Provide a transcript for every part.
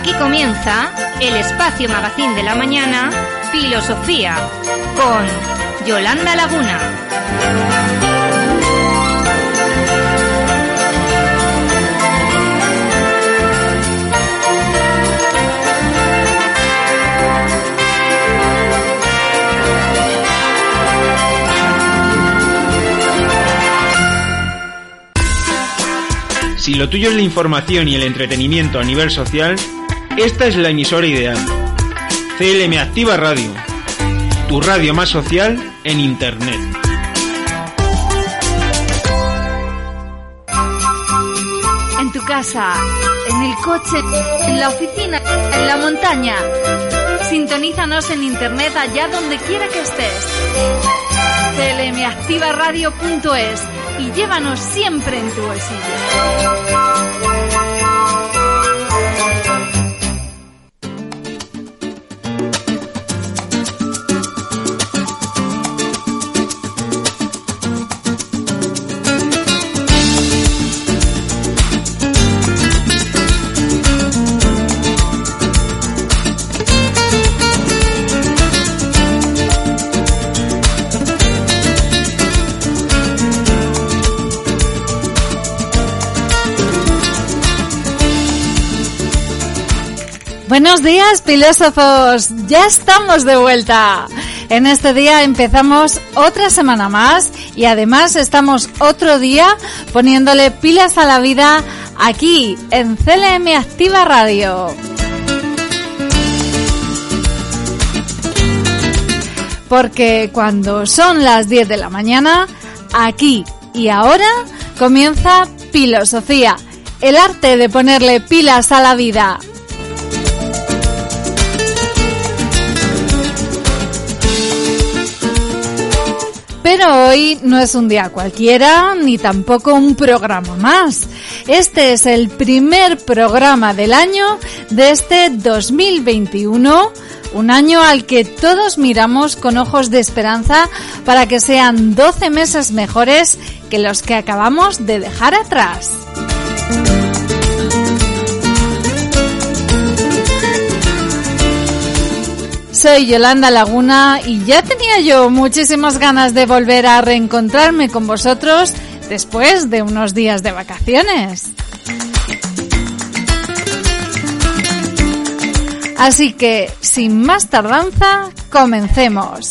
Aquí comienza el espacio magazín de la mañana, Filosofía, con Yolanda Laguna. Si lo tuyo es la información y el entretenimiento a nivel social, esta es la emisora ideal. CLM Activa Radio, tu radio más social en Internet. En tu casa, en el coche, en la oficina, en la montaña. Sintonízanos en Internet allá donde quiera que estés. clmactivaradio.es y llévanos siempre en tu bolsillo. Buenos días, filósofos. Ya estamos de vuelta. En este día empezamos otra semana más y además estamos otro día poniéndole pilas a la vida aquí en CLM Activa Radio. Porque cuando son las 10 de la mañana, aquí y ahora comienza Filosofía, el arte de ponerle pilas a la vida. Pero hoy no es un día cualquiera, ni tampoco un programa más. Este es el primer programa del año de este 2021, un año al que todos miramos con ojos de esperanza para que sean 12 meses mejores que los que acabamos de dejar atrás. Soy Yolanda Laguna y ya tenía yo muchísimas ganas de volver a reencontrarme con vosotros después de unos días de vacaciones. Así que, sin más tardanza, comencemos.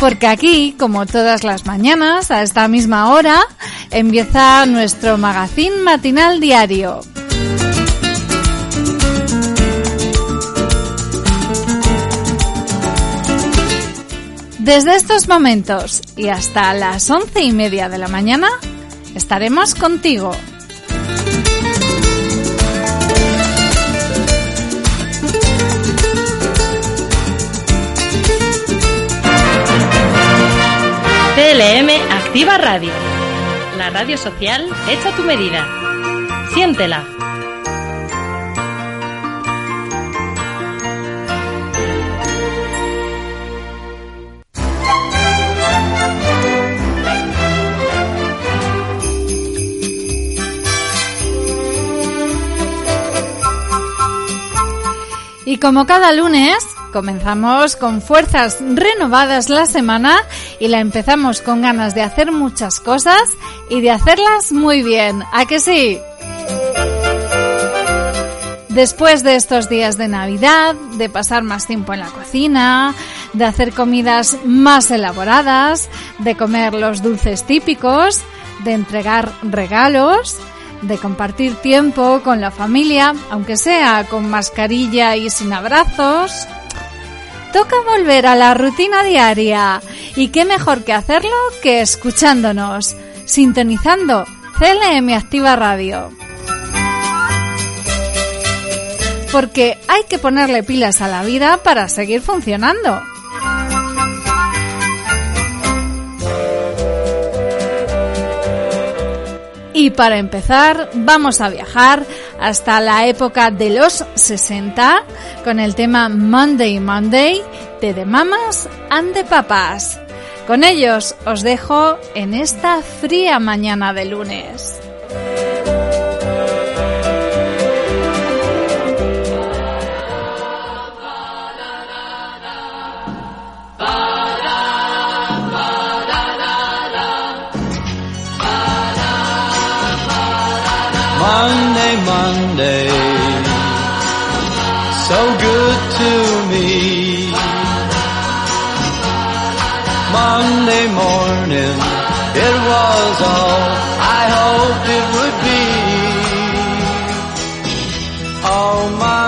Porque aquí, como todas las mañanas, a esta misma hora, empieza nuestro magazín matinal diario. Desde estos momentos y hasta las once y media de la mañana estaremos contigo. CLM Activa Radio, la radio social hecha tu medida. Siéntela. Y como cada lunes, comenzamos con fuerzas renovadas la semana y la empezamos con ganas de hacer muchas cosas y de hacerlas muy bien. ¿A que sí? Después de estos días de Navidad, de pasar más tiempo en la cocina, de hacer comidas más elaboradas, de comer los dulces típicos, de entregar regalos, de compartir tiempo con la familia, aunque sea con mascarilla y sin abrazos. Toca volver a la rutina diaria y qué mejor que hacerlo que escuchándonos, sintonizando CLM Activa Radio. Porque hay que ponerle pilas a la vida para seguir funcionando. Y para empezar, vamos a viajar hasta la época de los 60 con el tema Monday Monday de The Mamas and the Papas. Con ellos os dejo en esta fría mañana de lunes. Monday, so good to me. Monday morning, it was all I hoped it would be. Oh, Monday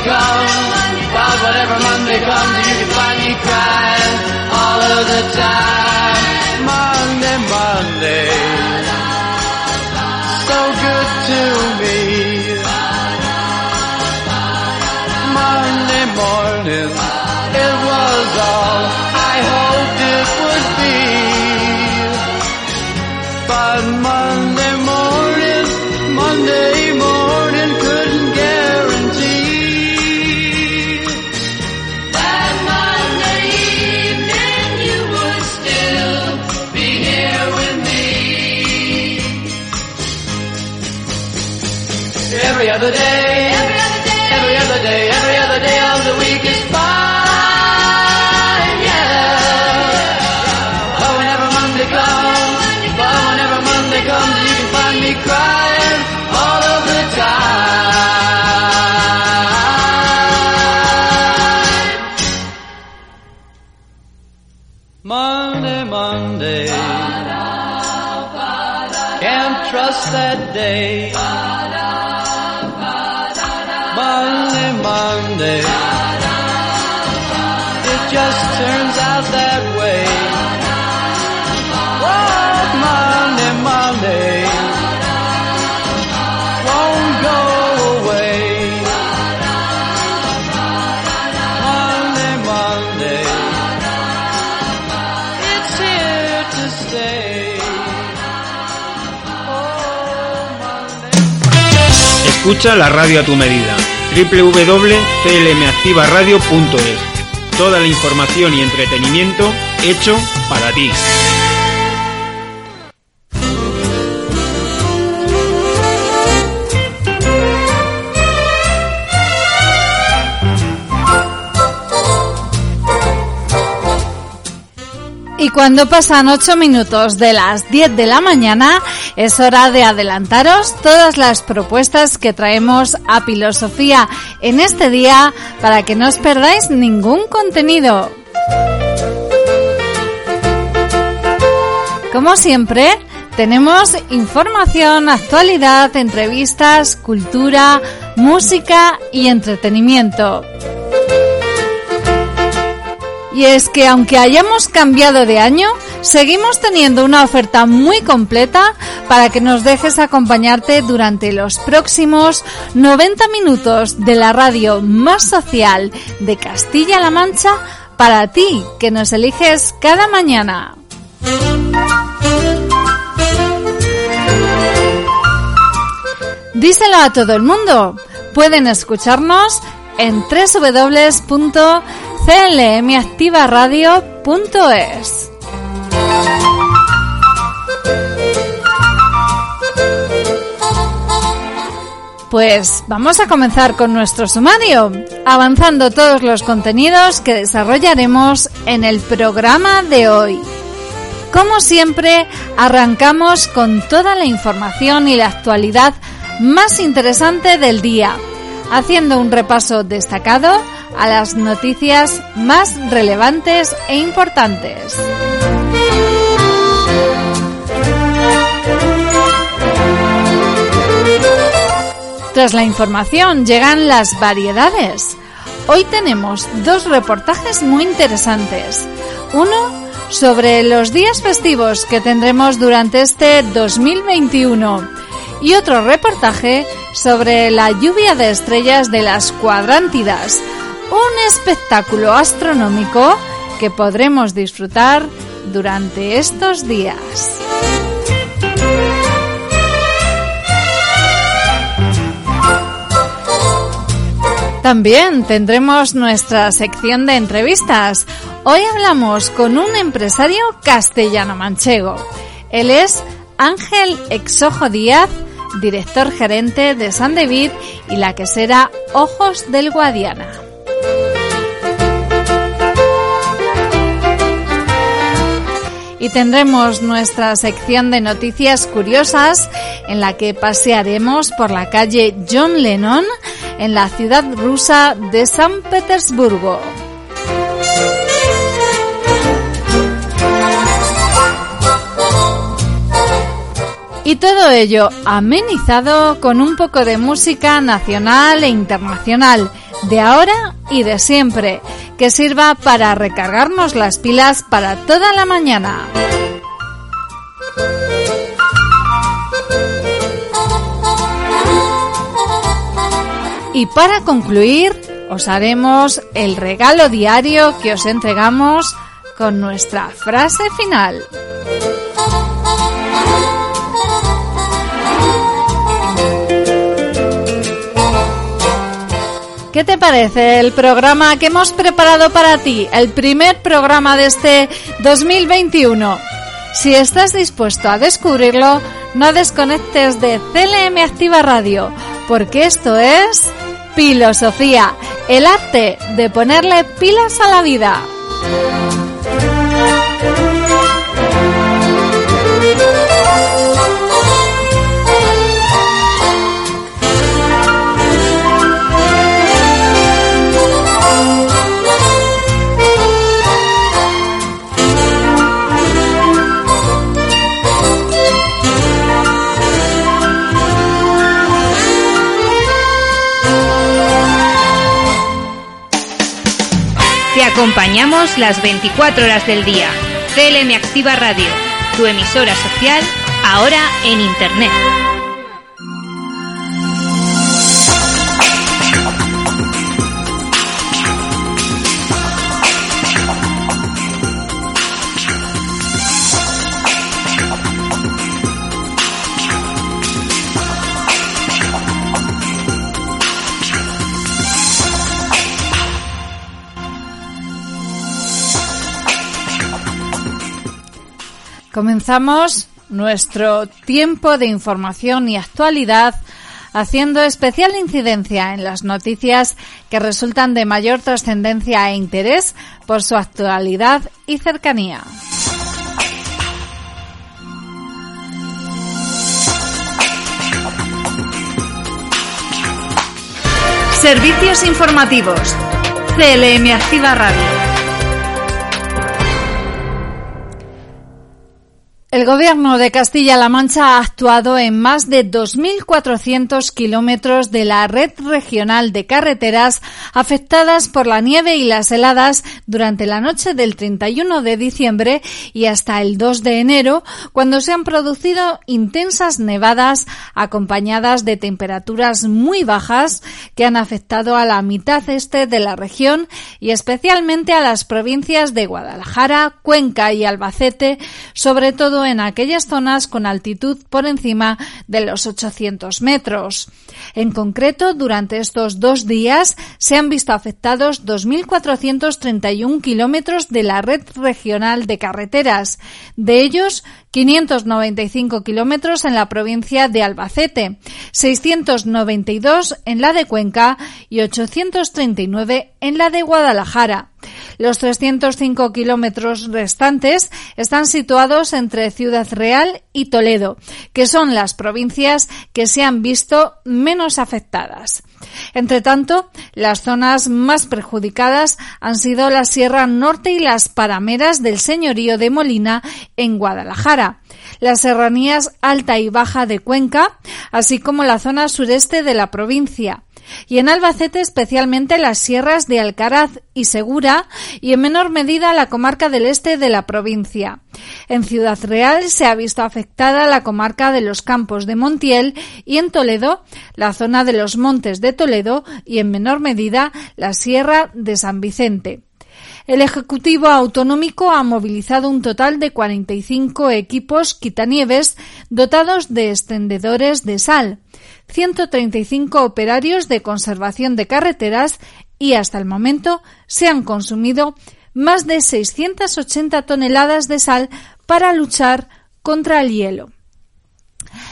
Monday comes, but whenever Monday comes, you can find me crying all of the time. Monday, Monday, La radio a tu medida. www.clmactivaradio.es Toda la información y entretenimiento hecho para ti. Y cuando pasan 8 minutos de las 10 de la mañana, es hora de adelantaros todas las propuestas que traemos a Filosofía en este día para que no os perdáis ningún contenido. Como siempre, tenemos información, actualidad, entrevistas, cultura, música y entretenimiento. Y es que aunque hayamos cambiado de año, seguimos teniendo una oferta muy completa para que nos dejes acompañarte durante los próximos 90 minutos de la radio más social de Castilla-La Mancha para ti que nos eliges cada mañana. Díselo a todo el mundo. Pueden escucharnos en www.clmactivaradio.es. Pues vamos a comenzar con nuestro sumario, avanzando todos los contenidos que desarrollaremos en el programa de hoy. Como siempre, arrancamos con toda la información y la actualidad más interesante del día, haciendo un repaso destacado a las noticias más relevantes e importantes. Tras la información llegan las variedades. Hoy tenemos dos reportajes muy interesantes. Uno sobre los días festivos que tendremos durante este 2021 y otro reportaje sobre la lluvia de estrellas de las cuadrántidas, un espectáculo astronómico que podremos disfrutar durante estos días. También tendremos nuestra sección de entrevistas. Hoy hablamos con un empresario castellano-manchego. Él es Ángel Exojo Díaz, director gerente de San David y la quesera Ojos del Guadiana. Y tendremos nuestra sección de noticias curiosas en la que pasearemos por la calle John Lennon en la ciudad rusa de San Petersburgo. Y todo ello amenizado con un poco de música nacional e internacional, de ahora y de siempre, que sirva para recargarnos las pilas para toda la mañana. Y para concluir, os haremos el regalo diario que os entregamos con nuestra frase final. ¿Qué te parece el programa que hemos preparado para ti? El primer programa de este 2021. Si estás dispuesto a descubrirlo, no desconectes de CLM Activa Radio, porque esto es Filosofía, el arte de ponerle pilas a la vida. Acompañamos las 24 horas del día. CLM Activa Radio, tu emisora social, ahora en Internet. Comenzamos nuestro tiempo de información y actualidad haciendo especial incidencia en las noticias que resultan de mayor trascendencia e interés por su actualidad y cercanía. Servicios informativos. CLM Activa Radio. El Gobierno de Castilla-La Mancha ha actuado en más de 2.400 kilómetros de la red regional de carreteras afectadas por la nieve y las heladas durante la noche del 31 de diciembre y hasta el 2 de enero, cuando se han producido intensas nevadas acompañadas de temperaturas muy bajas que han afectado a la mitad este de la región y especialmente a las provincias de Guadalajara, Cuenca y Albacete, sobre todo en aquellas zonas con altitud por encima de los 800 metros. En concreto, durante estos dos días se han visto afectados 2.431 kilómetros de la red regional de carreteras. De ellos, 595 kilómetros en la provincia de Albacete, 692 en la de Cuenca y 839 en la de Guadalajara. Los 305 kilómetros restantes están situados entre Ciudad Real y Toledo, que son las provincias que se han visto menos afectadas. Entre tanto, las zonas más perjudicadas han sido la Sierra Norte y las Parameras del Señorío de Molina en Guadalajara. las serranías alta y baja de Cuenca, así como la zona sureste de la provincia y en Albacete especialmente las sierras de Alcaraz y Segura y en menor medida la comarca del este de la provincia. En Ciudad Real se ha visto afectada la comarca de los Campos de Montiel y en Toledo la zona de los Montes de Toledo y en menor medida la sierra de San Vicente. El Ejecutivo Autonómico ha movilizado un total de 45 equipos quitanieves dotados de extendedores de sal, 135 operarios de conservación de carreteras y hasta el momento se han consumido más de 680 toneladas de sal para luchar contra el hielo.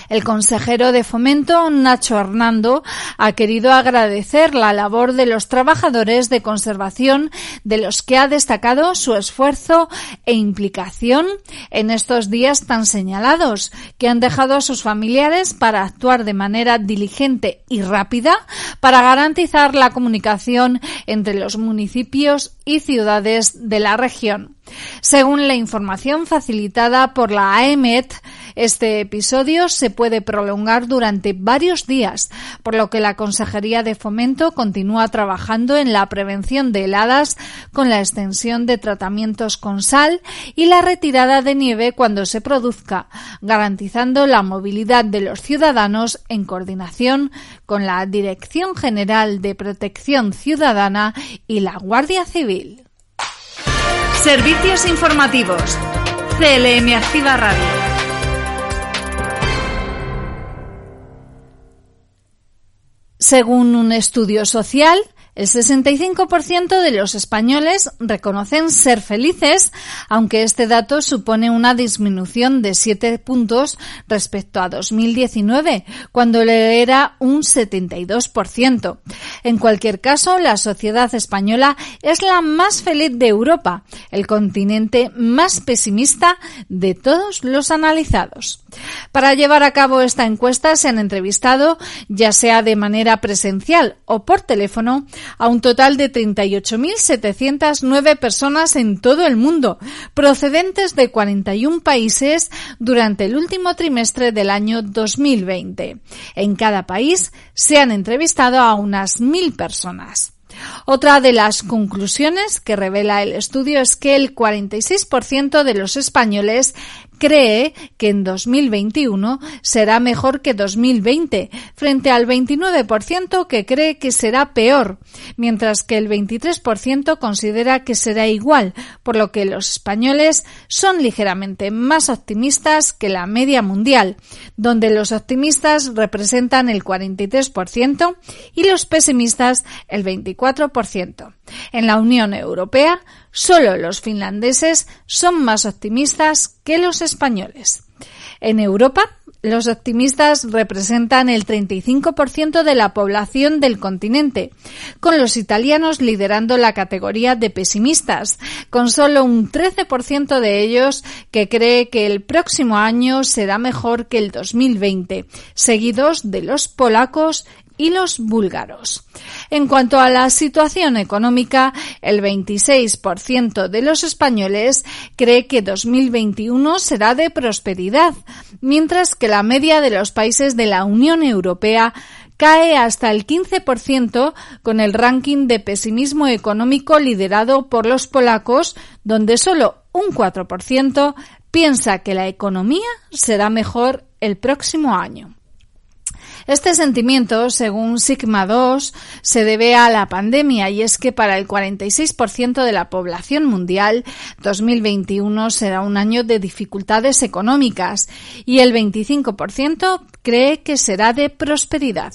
El consejero de Fomento, Nacho Hernando, ha querido agradecer la labor de los trabajadores de conservación, de los que ha destacado su esfuerzo e implicación en estos días tan señalados, que han dejado a sus familiares para actuar de manera diligente y rápida para garantizar la comunicación entre los municipios y ciudades de la región. Según la información facilitada por la AEMET, este episodio se puede prolongar durante varios días, por lo que la Consejería de Fomento continúa trabajando en la prevención de heladas con la extensión de tratamientos con sal y la retirada de nieve cuando se produzca, garantizando la movilidad de los ciudadanos en coordinación con la Dirección General de Protección Ciudadana y la Guardia Civil. Servicios informativos. CLM Activa Radio. Según un estudio social, el 65% de los españoles reconocen ser felices, aunque este dato supone una disminución de 7 puntos respecto a 2019, cuando era un 72%. En cualquier caso, la sociedad española es la más feliz de Europa, el continente más pesimista de todos los analizados. Para llevar a cabo esta encuesta se han entrevistado, ya sea de manera presencial o por teléfono, a un total de 38.709 personas en todo el mundo, procedentes de 41 países durante el último trimestre del año 2020. En cada país se han entrevistado a unas mil personas. Otra de las conclusiones que revela el estudio es que el 46% de los españoles cree que en 2021 será mejor que 2020, frente al 29% que cree que será peor, mientras que el 23% considera que será igual, por lo que los españoles son ligeramente más optimistas que la media mundial, donde los optimistas representan el 43% y los pesimistas el 24%. En la Unión Europea, solo los finlandeses son más optimistas que los españoles. En Europa, los optimistas representan el 35% de la población del continente, con los italianos liderando la categoría de pesimistas, con solo un 13% de ellos que cree que el próximo año será mejor que el 2020, seguidos de los polacos y los búlgaros. En cuanto a la situación económica, el 26% de los españoles cree que 2021 será de prosperidad, mientras que la media de los países de la Unión Europea cae hasta el 15% con el ranking de pesimismo económico liderado por los polacos, donde solo un 4% piensa que la economía será mejor el próximo año. Este sentimiento, según Sigma 2, se debe a la pandemia y es que para el 46% de la población mundial, 2021 será un año de dificultades económicas y el 25% cree que será de prosperidad.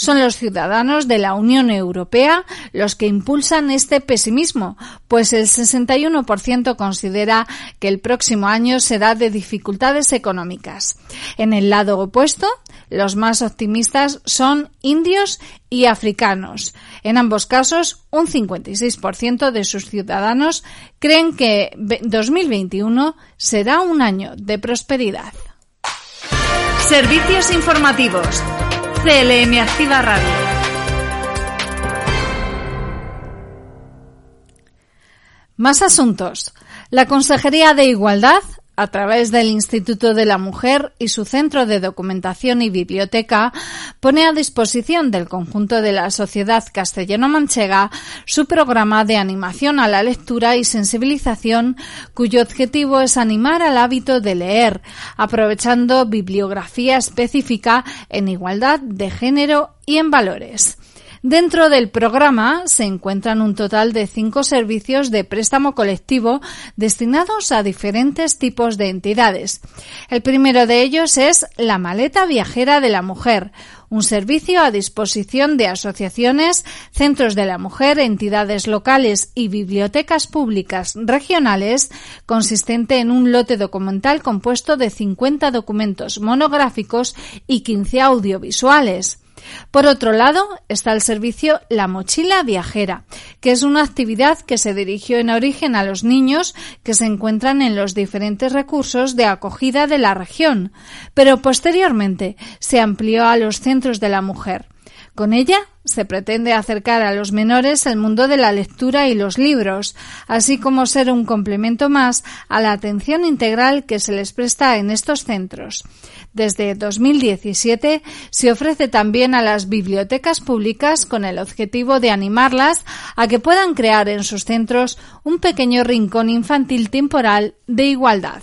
Son los ciudadanos de la Unión Europea los que impulsan este pesimismo, pues el 61% considera que el próximo año será de dificultades económicas. En el lado opuesto, los más optimistas son indios y africanos. En ambos casos, un 56% de sus ciudadanos creen que 2021 será un año de prosperidad. Servicios informativos. CLM Activa Radio. Más asuntos. La Consejería de Igualdad a través del Instituto de la Mujer y su Centro de Documentación y Biblioteca, pone a disposición del conjunto de la sociedad castellano-manchega su programa de animación a la lectura y sensibilización, cuyo objetivo es animar al hábito de leer, aprovechando bibliografía específica en igualdad de género y en valores. Dentro del programa se encuentran un total de cinco servicios de préstamo colectivo destinados a diferentes tipos de entidades. El primero de ellos es la maleta viajera de la mujer, un servicio a disposición de asociaciones, centros de la mujer, entidades locales y bibliotecas públicas regionales, consistente en un lote documental compuesto de 50 documentos monográficos y 15 audiovisuales. Por otro lado, está el servicio La Mochila Viajera, que es una actividad que se dirigió en origen a los niños que se encuentran en los diferentes recursos de acogida de la región, pero posteriormente se amplió a los centros de la mujer. Con ella se pretende acercar a los menores el mundo de la lectura y los libros, así como ser un complemento más a la atención integral que se les presta en estos centros. Desde 2017 se ofrece también a las bibliotecas públicas con el objetivo de animarlas a que puedan crear en sus centros un pequeño rincón infantil temporal de igualdad.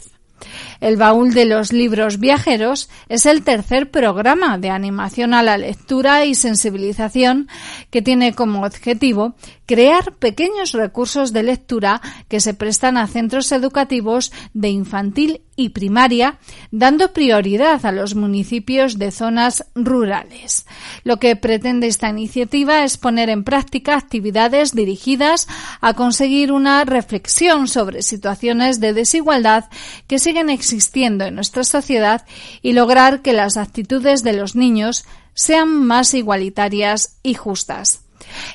El baúl de los libros viajeros es el tercer programa de animación a la lectura y sensibilización que tiene como objetivo crear pequeños recursos de lectura que se prestan a centros educativos de infantil y primaria, dando prioridad a los municipios de zonas rurales. Lo que pretende esta iniciativa es poner en práctica actividades dirigidas a conseguir una reflexión sobre situaciones de desigualdad que siguen existiendo en nuestra sociedad y lograr que las actitudes de los niños sean más igualitarias y justas.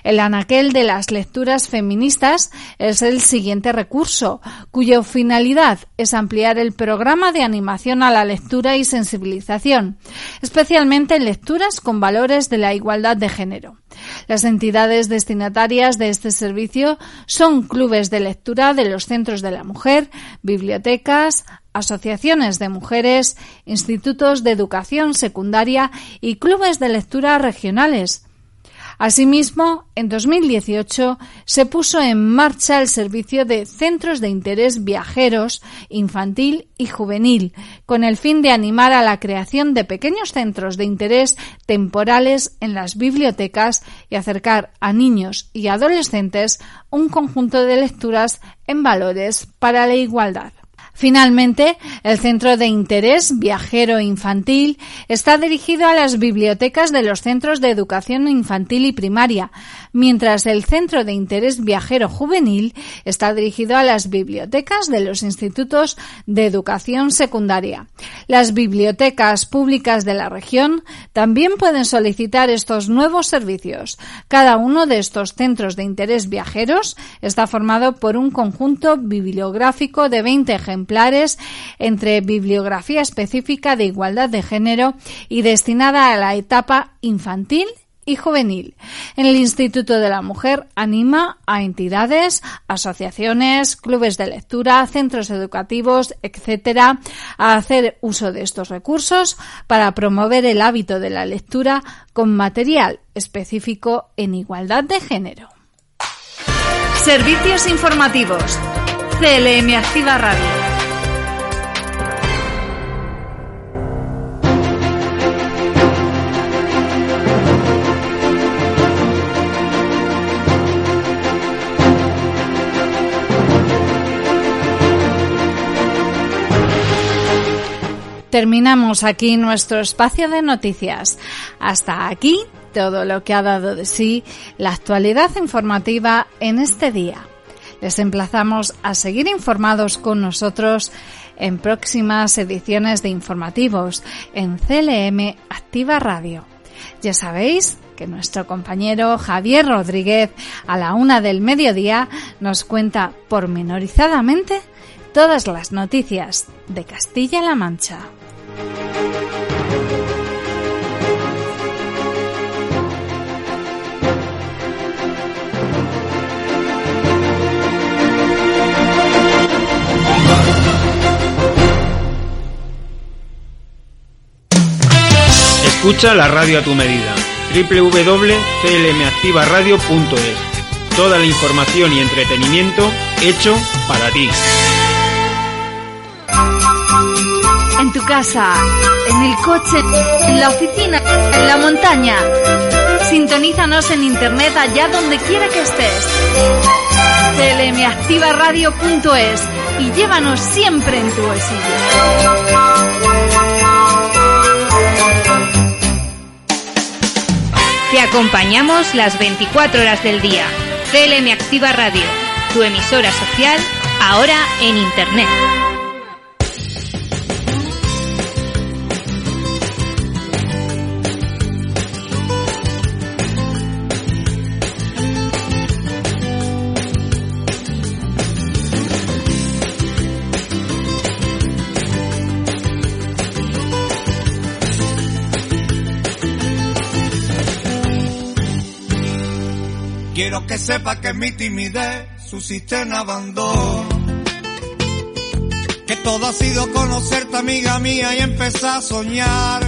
El anaquel de las lecturas feministas es el siguiente recurso, cuya finalidad es ampliar el programa de animación a la lectura y sensibilización, especialmente en lecturas con valores de la igualdad de género. Las entidades destinatarias de este servicio son clubes de lectura de los centros de la mujer, bibliotecas, asociaciones de mujeres, institutos de educación secundaria y clubes de lectura regionales. Asimismo, en 2018 se puso en marcha el servicio de centros de interés viajeros infantil y juvenil, con el fin de animar a la creación de pequeños centros de interés temporales en las bibliotecas y acercar a niños y adolescentes un conjunto de lecturas en valores para la igualdad. Finalmente, el Centro de Interés Viajero Infantil está dirigido a las bibliotecas de los centros de educación infantil y primaria, mientras el Centro de Interés Viajero Juvenil está dirigido a las bibliotecas de los institutos de educación secundaria. Las bibliotecas públicas de la región también pueden solicitar estos nuevos servicios. Cada uno de estos centros de interés viajeros está formado por un conjunto bibliográfico de 20 ejemplares entre bibliografía específica de igualdad de género y destinada a la etapa infantil y juvenil. En el Instituto de la Mujer anima a entidades, asociaciones, clubes de lectura, centros educativos, etcétera, a hacer uso de estos recursos para promover el hábito de la lectura con material específico en igualdad de género. Servicios informativos. CLM Activa Radio. Terminamos aquí nuestro espacio de noticias. Hasta aquí todo lo que ha dado de sí la actualidad informativa en este día. Les emplazamos a seguir informados con nosotros en próximas ediciones de informativos en CLM Activa Radio. Ya sabéis que nuestro compañero Javier Rodríguez a la una del mediodía nos cuenta pormenorizadamente todas las noticias de Castilla-La Mancha. Escucha la radio a tu medida. www.clmactivaradio.es. Toda la información y entretenimiento hecho para ti. En tu casa, en el coche, en la oficina, en la montaña. Sintonízanos en internet allá donde quiera que estés. clmactivaradio.es y llévanos siempre en tu bolsillo. Te acompañamos las 24 horas del día. CLM Radio, tu emisora social, ahora en Internet. Quiero que sepa que mi timidez suscita en abandono. Que todo ha sido conocerte, amiga mía, y empezar a soñar.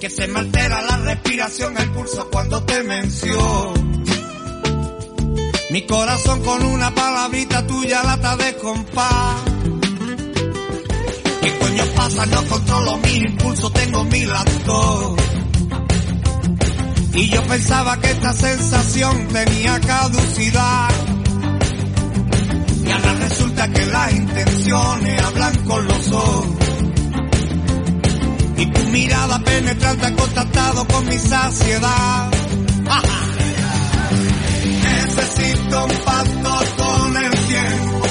Que se me altera la respiración, el pulso cuando te menciono. Mi corazón con una palabrita tuya lata de compás. ¿Qué coño pasa? No controlo mi impulso, tengo mi lacto. Y yo pensaba que esta sensación tenía caducidad. Y ahora resulta que las intenciones hablan con los ojos. Y tu mirada penetrante ha contactado con mi saciedad. Necesito un pacto con el tiempo.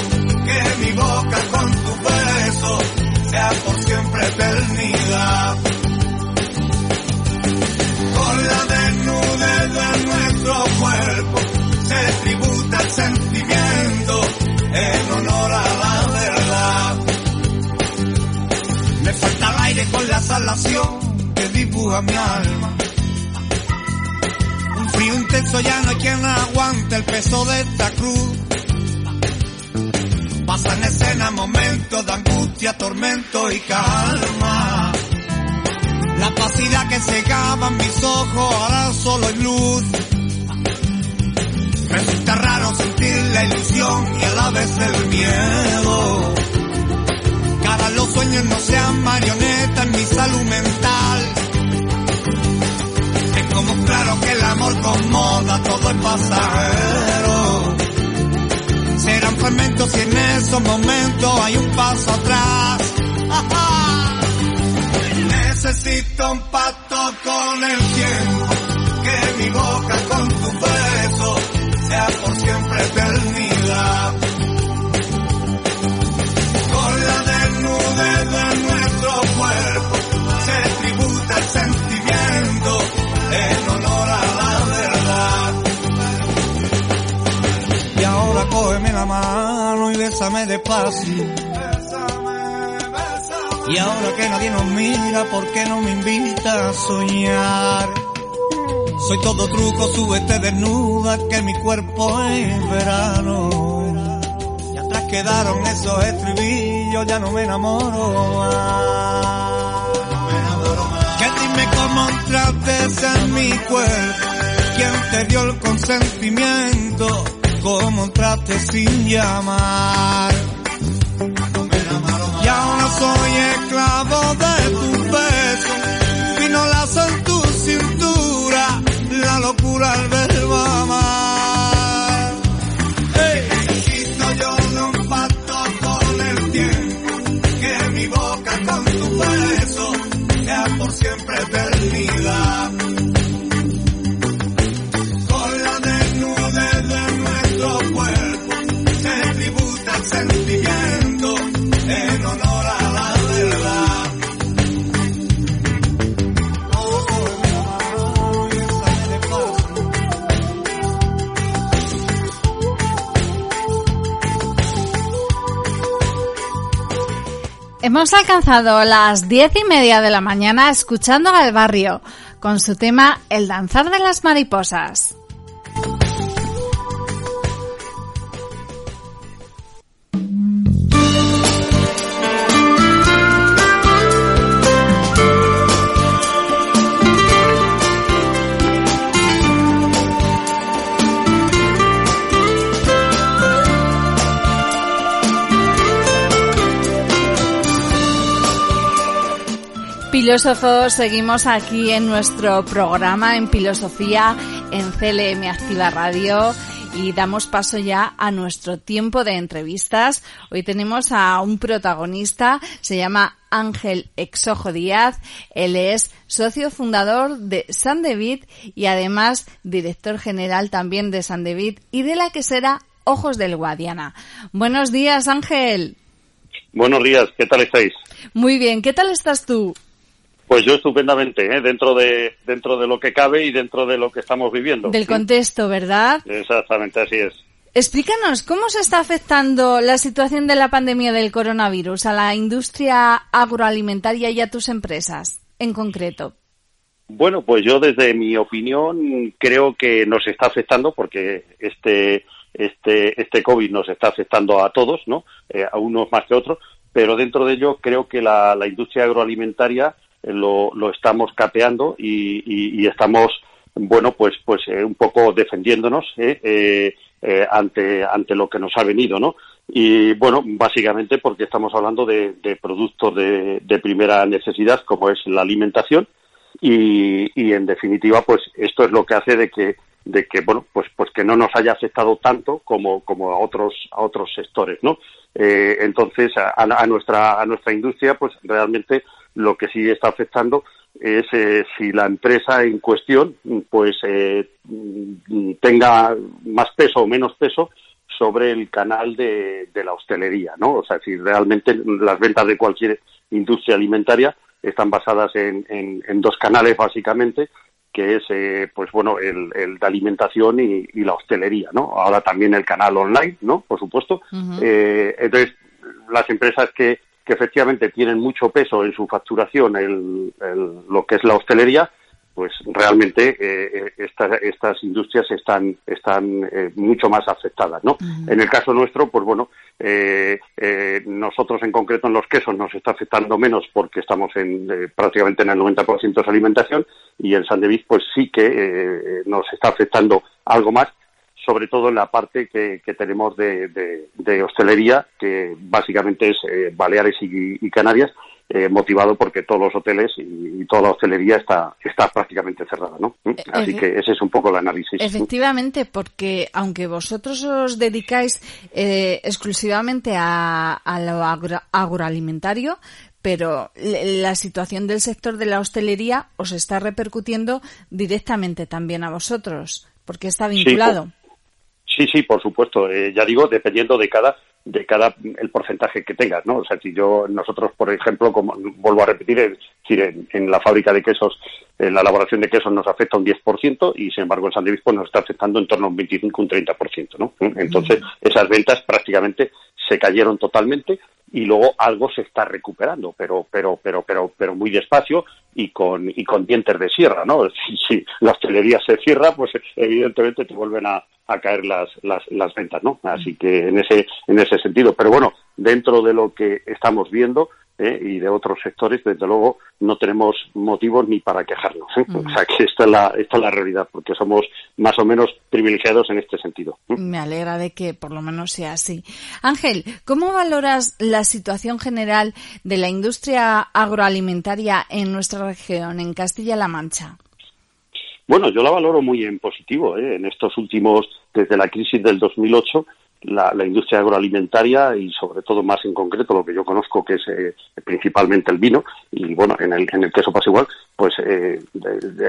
Que mi boca con tu beso sea por siempre eternidad. Con la salación que dibuja mi alma. Un frío intenso ya no hay quien aguante el peso de esta cruz. Pasan escena momentos de angustia, tormento y calma. La opacidad que cegaban mis ojos ahora solo hay luz. Resulta raro sentir la ilusión y a la vez el miedo. Cada los sueños no sean marionetas en mi salud mental. Es como claro que el amor con moda todo es pasajero. Serán fragmentos y en esos momentos hay un paso atrás. Necesito un pacto con el tiempo, que mi boca con tu beso sea por siempre eternidad. Sentimiento en honor a la verdad. Y ahora cógeme la mano y bésame despacio. Y ahora que nadie nos mira, ¿por qué no me invita a soñar? Soy todo truco, súbete desnuda, que mi cuerpo es verano. Y atrás quedaron esos estribillos, ya no me enamoro más. Dime cómo entraste en mi cuerpo, quién te dio el consentimiento, cómo entraste sin llamar. Y ahora soy esclavo de tu beso, vino lazo en tu cintura, la locura al verbo amar. Hemos alcanzado las diez y media de la mañana escuchando al barrio con su tema El danzar de las mariposas. Filósofos, seguimos aquí en nuestro programa en Filosofía en CLM Activa Radio y damos paso ya a nuestro tiempo de entrevistas. Hoy tenemos a un protagonista, se llama Ángel Exojo Díaz. Él es socio fundador de San David y además director general también de San David y de la que será Ojos del Guadiana. Buenos días, Ángel. Buenos días, ¿qué tal estáis? Muy bien, ¿qué tal estás tú? Pues yo estupendamente, ¿eh? dentro de dentro de lo que cabe y dentro de lo que estamos viviendo. Del contexto, ¿verdad? Exactamente, así es. Explícanos, ¿cómo se está afectando la situación de la pandemia del coronavirus a la industria agroalimentaria y a tus empresas en concreto? Bueno, pues yo desde mi opinión creo que nos está afectando porque este este este COVID nos está afectando a todos, ¿no? Eh, a unos más que a otros, pero dentro de ello creo que la, la industria agroalimentaria lo, lo estamos capeando y, y, estamos bueno pues pues eh, un poco defendiéndonos eh, eh, eh, ante ante lo que nos ha venido no y bueno básicamente porque estamos hablando de, de productos de, de, primera necesidad como es la alimentación y, y en definitiva pues esto es lo que hace de que de que bueno pues pues que no nos haya afectado tanto como como a otros a otros sectores no eh, entonces a, a, nuestra a nuestra industria pues realmente lo que sí está afectando es eh, si la empresa en cuestión pues eh, tenga más peso o menos peso sobre el canal de, de, la hostelería, ¿no? O sea, si realmente las ventas de cualquier industria alimentaria están basadas en, en, en dos canales básicamente, que es, eh, pues bueno, el, el, de alimentación y, y, la hostelería, ¿no? Ahora también el canal online, ¿no? Por supuesto. Uh -huh. entonces, las empresas que, que efectivamente tienen mucho peso en su facturación el, el, lo que es la hostelería, pues realmente eh, eh esta, estas industrias están, están eh, mucho más afectadas, ¿no? Uh -huh. En el caso nuestro, pues bueno, eh, nosotros en concreto en los quesos nos está afectando menos porque estamos en eh, prácticamente en el 90% de alimentación y en San David pues sí que nos está afectando algo más sobre todo en la parte que, que tenemos de, de, de, hostelería, que básicamente es eh, Baleares y, y Canarias, eh, motivado porque todos los hoteles y, y, toda la hostelería está, está prácticamente cerrada, ¿no? ¿Mm? Así Efe que ese es un poco el análisis. Efectivamente, porque aunque vosotros os dedicáis eh, exclusivamente a, a lo agro agroalimentario, pero la situación del sector de la hostelería os está repercutiendo directamente también a vosotros, porque está vinculado. Sí, Sí, sí, por supuesto. Eh, ya digo, dependiendo de cada de cada el porcentaje que tengas, ¿no? O sea, si yo nosotros, por ejemplo, como vuelvo a repetir, es decir, en, en, la fábrica de quesos, en la elaboración de quesos nos afecta un 10% y sin embargo en San Luis pues nos está afectando en torno a un 25 un 30%, ¿no? Entonces, esas ventas prácticamente se cayeron totalmente y luego algo se está recuperando, pero pero pero pero pero muy despacio y con y con dientes de sierra, ¿no? Si, si la hostelería se cierra, pues evidentemente te vuelven a, a caer las, las, las ventas, ¿no? Así que en ese en ese sentido, pero bueno, dentro de lo que estamos viendo ¿eh? y de otros sectores, desde luego no tenemos motivos ni para quejarnos. ¿eh? Mm. O sea que esta es, la, esta es la realidad, porque somos más o menos privilegiados en este sentido. ¿eh? Me alegra de que por lo menos sea así. Ángel, ¿cómo valoras la situación general de la industria agroalimentaria en nuestra región, en Castilla-La Mancha? Bueno, yo la valoro muy en positivo. ¿eh? En estos últimos, desde la crisis del 2008, la, la, industria agroalimentaria y sobre todo más en concreto lo que yo conozco que es eh, principalmente el vino y bueno en el, en el queso pasa igual pues eh,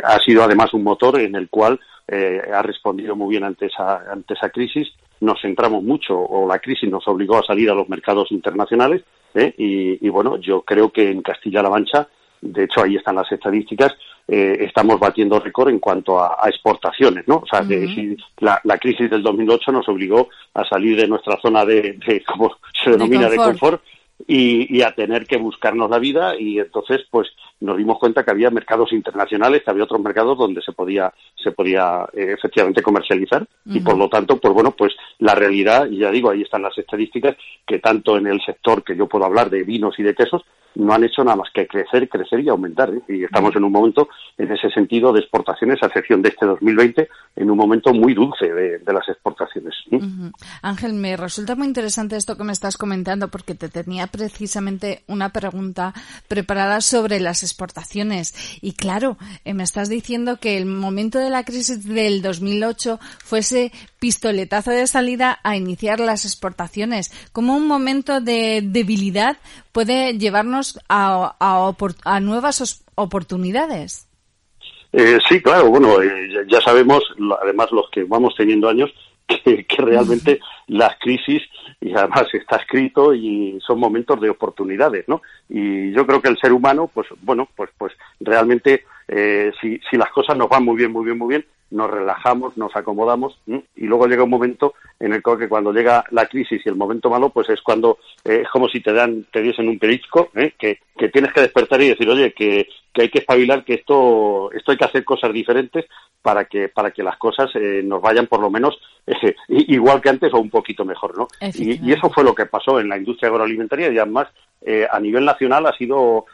ha sido además un motor en el cual eh, ha respondido muy bien ante esa ante esa crisis nos centramos mucho o la crisis nos obligó a salir a los mercados internacionales ¿eh? y, y bueno yo creo que en Castilla-La Mancha de hecho ahí están las estadísticas, eh, estamos batiendo récord en cuanto a, a, exportaciones, ¿no? O sea, uh -huh. la, la, crisis del 2008 nos obligó a salir de nuestra zona de, de como se denomina, de confort, de confort y, y, a tener que buscarnos la vida y entonces pues nos dimos cuenta que había mercados internacionales, que había otros mercados donde se podía se podía eh, efectivamente comercializar uh -huh. y por lo tanto pues bueno pues la realidad y ya digo ahí están las estadísticas que tanto en el sector que yo puedo hablar de vinos y de quesos no han hecho nada más que crecer, crecer y aumentar. ¿eh? Y estamos en un momento, en ese sentido, de exportaciones, a excepción de este 2020, en un momento muy dulce de, las exportaciones. Ángel, me resulta muy interesante esto que me estás comentando porque te tenía precisamente una pregunta preparada sobre las exportaciones. Y claro, eh, me estás diciendo que el momento de la crisis del 2008 fuese pistoletazo de salida a iniciar las exportaciones. Como un momento de debilidad puede llevarnos a, a, nuevas oportunidades. Eh, sí, claro, bueno, eh, ya sabemos, además los que vamos teniendo años, que, realmente las crisis, y además está escrito, y son momentos de oportunidades, ¿no? Y yo creo que el ser humano, pues bueno, pues, pues realmente, eh, si, si las cosas nos van muy bien, muy bien, muy bien, nos relajamos, nos acomodamos y luego llega un momento en el que cuando llega la crisis y el momento malo, pues es cuando eh, es como si te dan, te diesen un perisco, ¿eh? que, que, tienes que despertar y decir, oye, que, que, hay que espabilar, que esto, esto hay que hacer cosas diferentes para que, para que las cosas eh, nos vayan por lo menos igual que antes o un poquito mejor, ¿no? Y, y, eso fue lo que pasó en la industria agroalimentaria y además a nivel nacional ha sido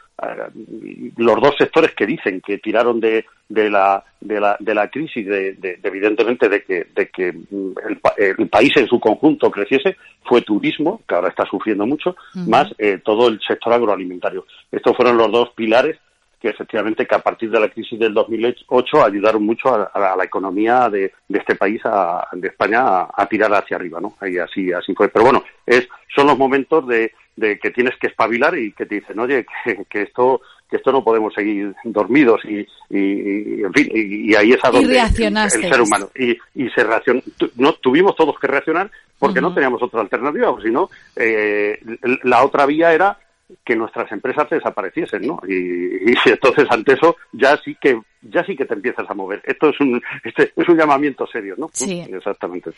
los dos sectores que dicen que tiraron de, de, la, de, la, de la crisis, de, evidentemente de que, de que mm, el, país en su conjunto creciese, fue turismo, que ahora está sufriendo mucho, más eh, todo el sector agroalimentario. Estos fueron los dos pilares que efectivamente que a partir de la crisis del 2008 ayudaron mucho a, la economía de, este país, de España, a, tirar hacia arriba, ¿no? Y así, así fue. Pero bueno, es, son los momentos de, de que tienes que espabilar y que te dicen, oye, que, esto que esto no podemos seguir dormidos y, y, en fin y, ahí es a donde el, ser humano y, y se reacciona no tuvimos todos que reaccionar porque no teníamos otra alternativa o si no eh, la otra vía era que nuestras empresas desapareciesen, ¿no? Y, y, entonces ante eso ya sí que ya sí que te empiezas a mover. Esto es un este es un llamamiento serio, ¿no? Sí. Exactamente.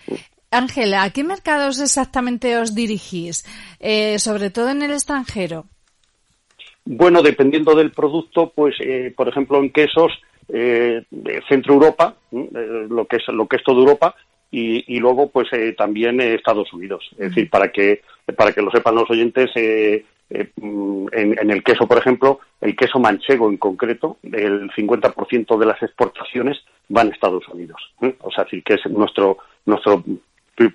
Ángela, ¿a qué mercados exactamente os dirigís? Eh, sobre todo en el extranjero. Bueno, dependiendo del producto, pues eh, por ejemplo en quesos eh, Centro Europa, eh, lo que es lo que es toda Europa, y, luego pues eh, también Estados Unidos. Es decir, para que para que lo sepan los oyentes, eh, eh, mm, en, el queso, por ejemplo, el queso manchego en concreto, el 50% de las exportaciones van a Estados Unidos. O sea, decir, que es nuestro nuestro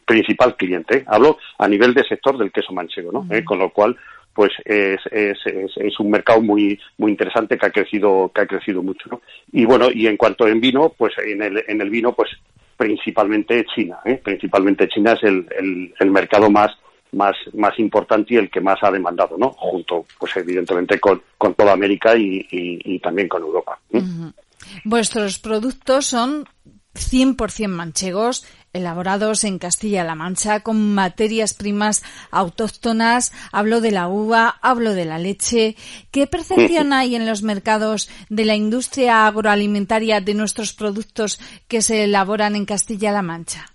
principal cliente. Hablo a nivel de sector del queso manchego, ¿no? con lo cual, pues es, es, es, un mercado muy muy interesante que ha crecido que ha crecido mucho, ¿no? Y bueno, y en cuanto en vino, pues en el en el vino, pues principalmente China. ¿eh? Principalmente China es el, el, mercado más, más, más importante y el que más ha demandado, ¿no? Junto, pues evidentemente, con, con toda América y, y, también con Europa. ¿eh? Vuestros productos son 100% manchegos, elaborados en Castilla-La Mancha con materias primas autóctonas. Hablo de la uva, hablo de la leche. ¿Qué percepción hay en los mercados de la industria agroalimentaria de nuestros productos que se elaboran en Castilla-La Mancha?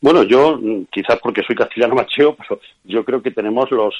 Bueno, yo quizás porque soy castellano manchego, pero yo creo que tenemos los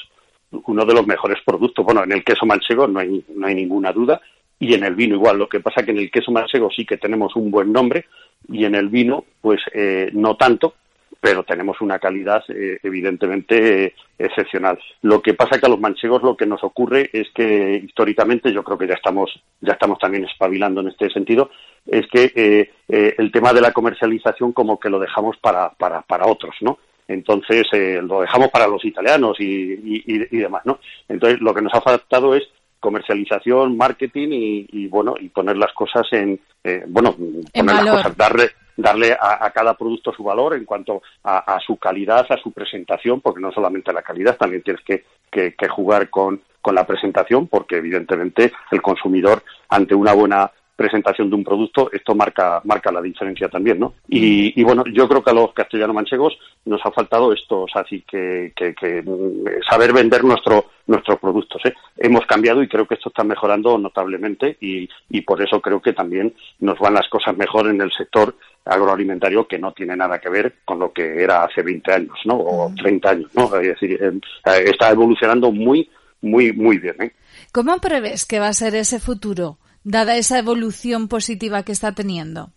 uno de los mejores productos. Bueno, en el queso manchego no hay, no hay ninguna duda y en el vino igual. Lo que pasa que en el queso manchego sí que tenemos un buen nombre y en el vino pues eh, no tanto, pero tenemos una calidad eh, evidentemente excepcional. Lo que pasa que a los manchegos lo que nos ocurre es que históricamente yo creo que ya estamos ya estamos también espabilando en este sentido es que eh, el tema de la comercialización como que lo dejamos para para, para otros, ¿no? Entonces lo dejamos para los italianos y, y demás, ¿no? Entonces lo que nos ha faltado es comercialización, marketing y, bueno y poner las cosas en eh, bueno poner las cosas darle darle a, cada producto su valor en cuanto a, su calidad, a su presentación, porque no solamente la calidad, también tienes que, que, que jugar con, con la presentación, porque evidentemente el consumidor ante una buena presentación de un producto, esto marca, marca la diferencia también, ¿no? Y, y bueno, yo creo que a los castellano-manchegos nos ha faltado esto, o sea, así que, que, que mm, saber vender nuestro, nuestros productos, ¿eh? Hemos cambiado y creo que esto está mejorando notablemente y, y por eso creo que también nos van las cosas mejor en el sector agroalimentario que no tiene nada que ver con lo que era hace 20 años, ¿no? O 30 años, ¿no? Es decir, eh, está evolucionando muy, muy, muy bien, ¿eh? ¿Cómo prevés que va a ser ese futuro? Dada esa evolución positiva que está teniendo?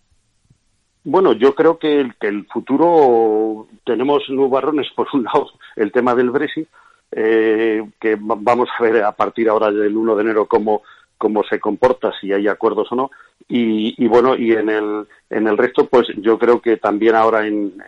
Bueno, yo creo que el, que el futuro tenemos nubarrones, por un lado, el tema del Brexit, eh, que vamos a ver a partir ahora del 1 de enero cómo, cómo se comporta, si hay acuerdos o no. Y, bueno, y en el, en el resto, pues yo creo que también ahora en,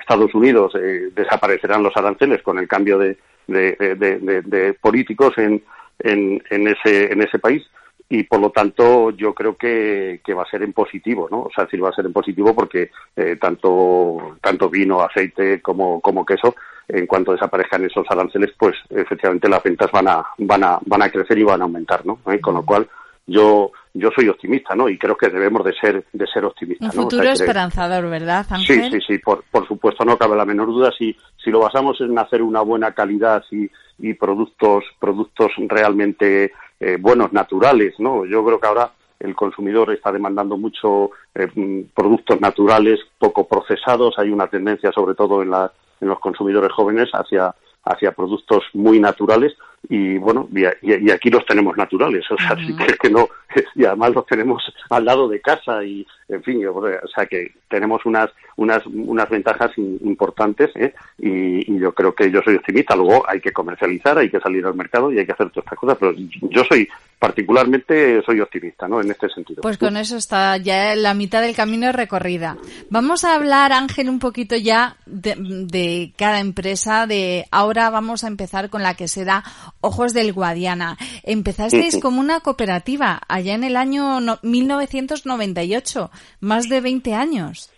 Estados Unidos eh, desaparecerán los aranceles con el cambio de, de, políticos en, en, en, ese, en ese país y por lo tanto yo creo que, que, va a ser en positivo, ¿no? O sea, decir, va a ser en positivo porque eh, tanto, tanto vino, aceite como, como queso, en cuanto desaparezcan esos aranceles, pues efectivamente las ventas van a, van a, van a crecer y van a aumentar, ¿no? ¿Eh? Con lo cual yo yo soy optimista, ¿no? Y creo que debemos de ser de ser optimistas. Un futuro esperanzador, ¿verdad, Ángel? Sí, sí, sí, por, por supuesto, no cabe la menor duda. Si, si lo basamos en hacer una buena calidad y, y productos productos realmente eh, buenos, naturales, ¿no? Yo creo que ahora el consumidor está demandando mucho eh, mm, productos naturales, poco procesados. Hay una tendencia, sobre todo en, la, en los consumidores jóvenes, hacia hacia productos muy naturales y bueno y, aquí los tenemos naturales o sea que, que no y además los tenemos al lado de casa y en fin o sea que tenemos unas unas unas ventajas importantes ¿eh? y, yo creo que yo soy optimista luego hay que comercializar hay que salir al mercado y hay que hacer todas estas cosas pero yo soy particularmente soy optimista no en este sentido pues con eso está ya la mitad del camino recorrida vamos a hablar Ángel un poquito ya de, de cada empresa de ahora vamos a empezar con la que se da Ojos del Guadiana. Empezasteis como una cooperativa allá en el año 1998, más de 20 años.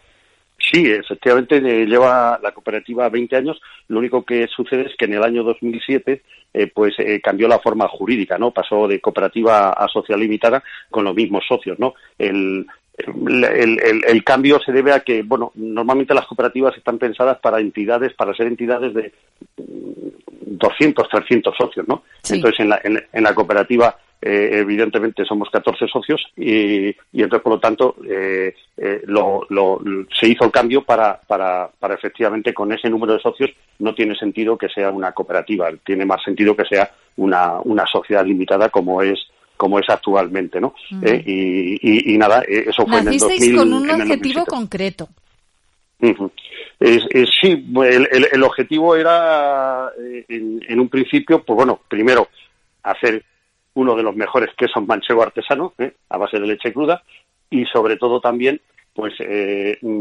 Sí, efectivamente eh, lleva la cooperativa 20 años. Lo único que sucede es que en el año 2007 eh, pues eh, cambió la forma jurídica, ¿no? Pasó de cooperativa a social limitada con los mismos socios, ¿no? El, el, el, cambio se debe a que, bueno, normalmente las cooperativas están pensadas para entidades, para ser entidades de 200, 300 socios, ¿no? Entonces, en la, en, la cooperativa, eh, evidentemente, somos 14 socios y, y entonces, por lo tanto, eh, eh, lo, lo, se hizo el cambio para, para, para efectivamente, con ese número de socios, no tiene sentido que sea una cooperativa, tiene más sentido que sea una, una sociedad limitada como es como es actualmente, ¿no? Eh, y, y, nada, eh, eso fue en el 2000. con un objetivo concreto. Sí, el, el, objetivo era, eh, en, un principio, pues bueno, primero, hacer uno de los mejores quesos manchego artesano, a base de leche cruda, y sobre todo también, pues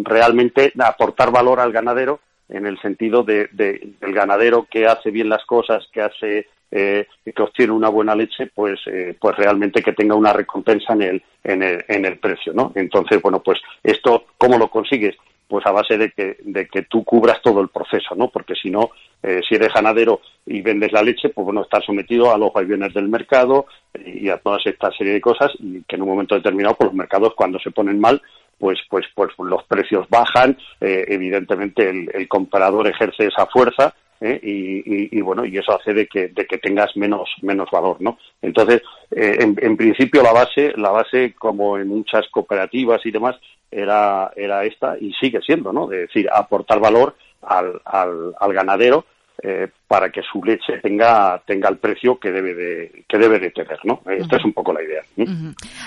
realmente aportar valor al ganadero en el sentido de, del ganadero que hace bien las cosas, que hace eh, que obtiene una buena leche, pues, eh, pues realmente que tenga una recompensa en el, en el, en el precio, ¿no? Entonces, bueno, pues esto, ¿cómo lo consigues? Pues a base de que, de que tú cubras todo el proceso, ¿no? Porque si no, eh, si eres ganadero y vendes la leche, pues bueno, estás sometido a los vaivenes del mercado y a toda esta serie de cosas y que en un momento determinado, pues los mercados cuando se ponen mal, pues, pues, pues los precios bajan, evidentemente el, el comprador ejerce esa fuerza ¿eh? y, bueno y eso hace de que, de que tengas menos menos valor no entonces eh, en, principio la base la base como en muchas cooperativas y demás era era esta y sigue siendo no de decir aportar valor al, al, al ganadero eh, para que su leche tenga tenga el precio que debe de que debe de tener no esta es un poco la idea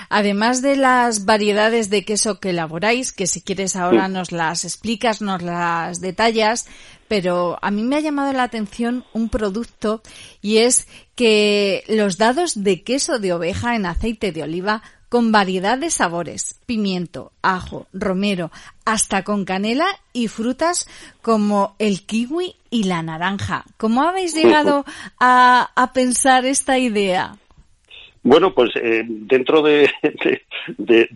además de las variedades de queso que elaboráis que si quieres ahora nos las explicas nos las detallas pero a mí me ha llamado la atención un producto y es que los dados de queso de oveja en aceite de oliva con variedad de sabores, pimiento, ajo, romero, hasta con canela y frutas como el kiwi y la naranja. ¿Cómo habéis llegado a, pensar esta idea? Bueno, pues eh, dentro de,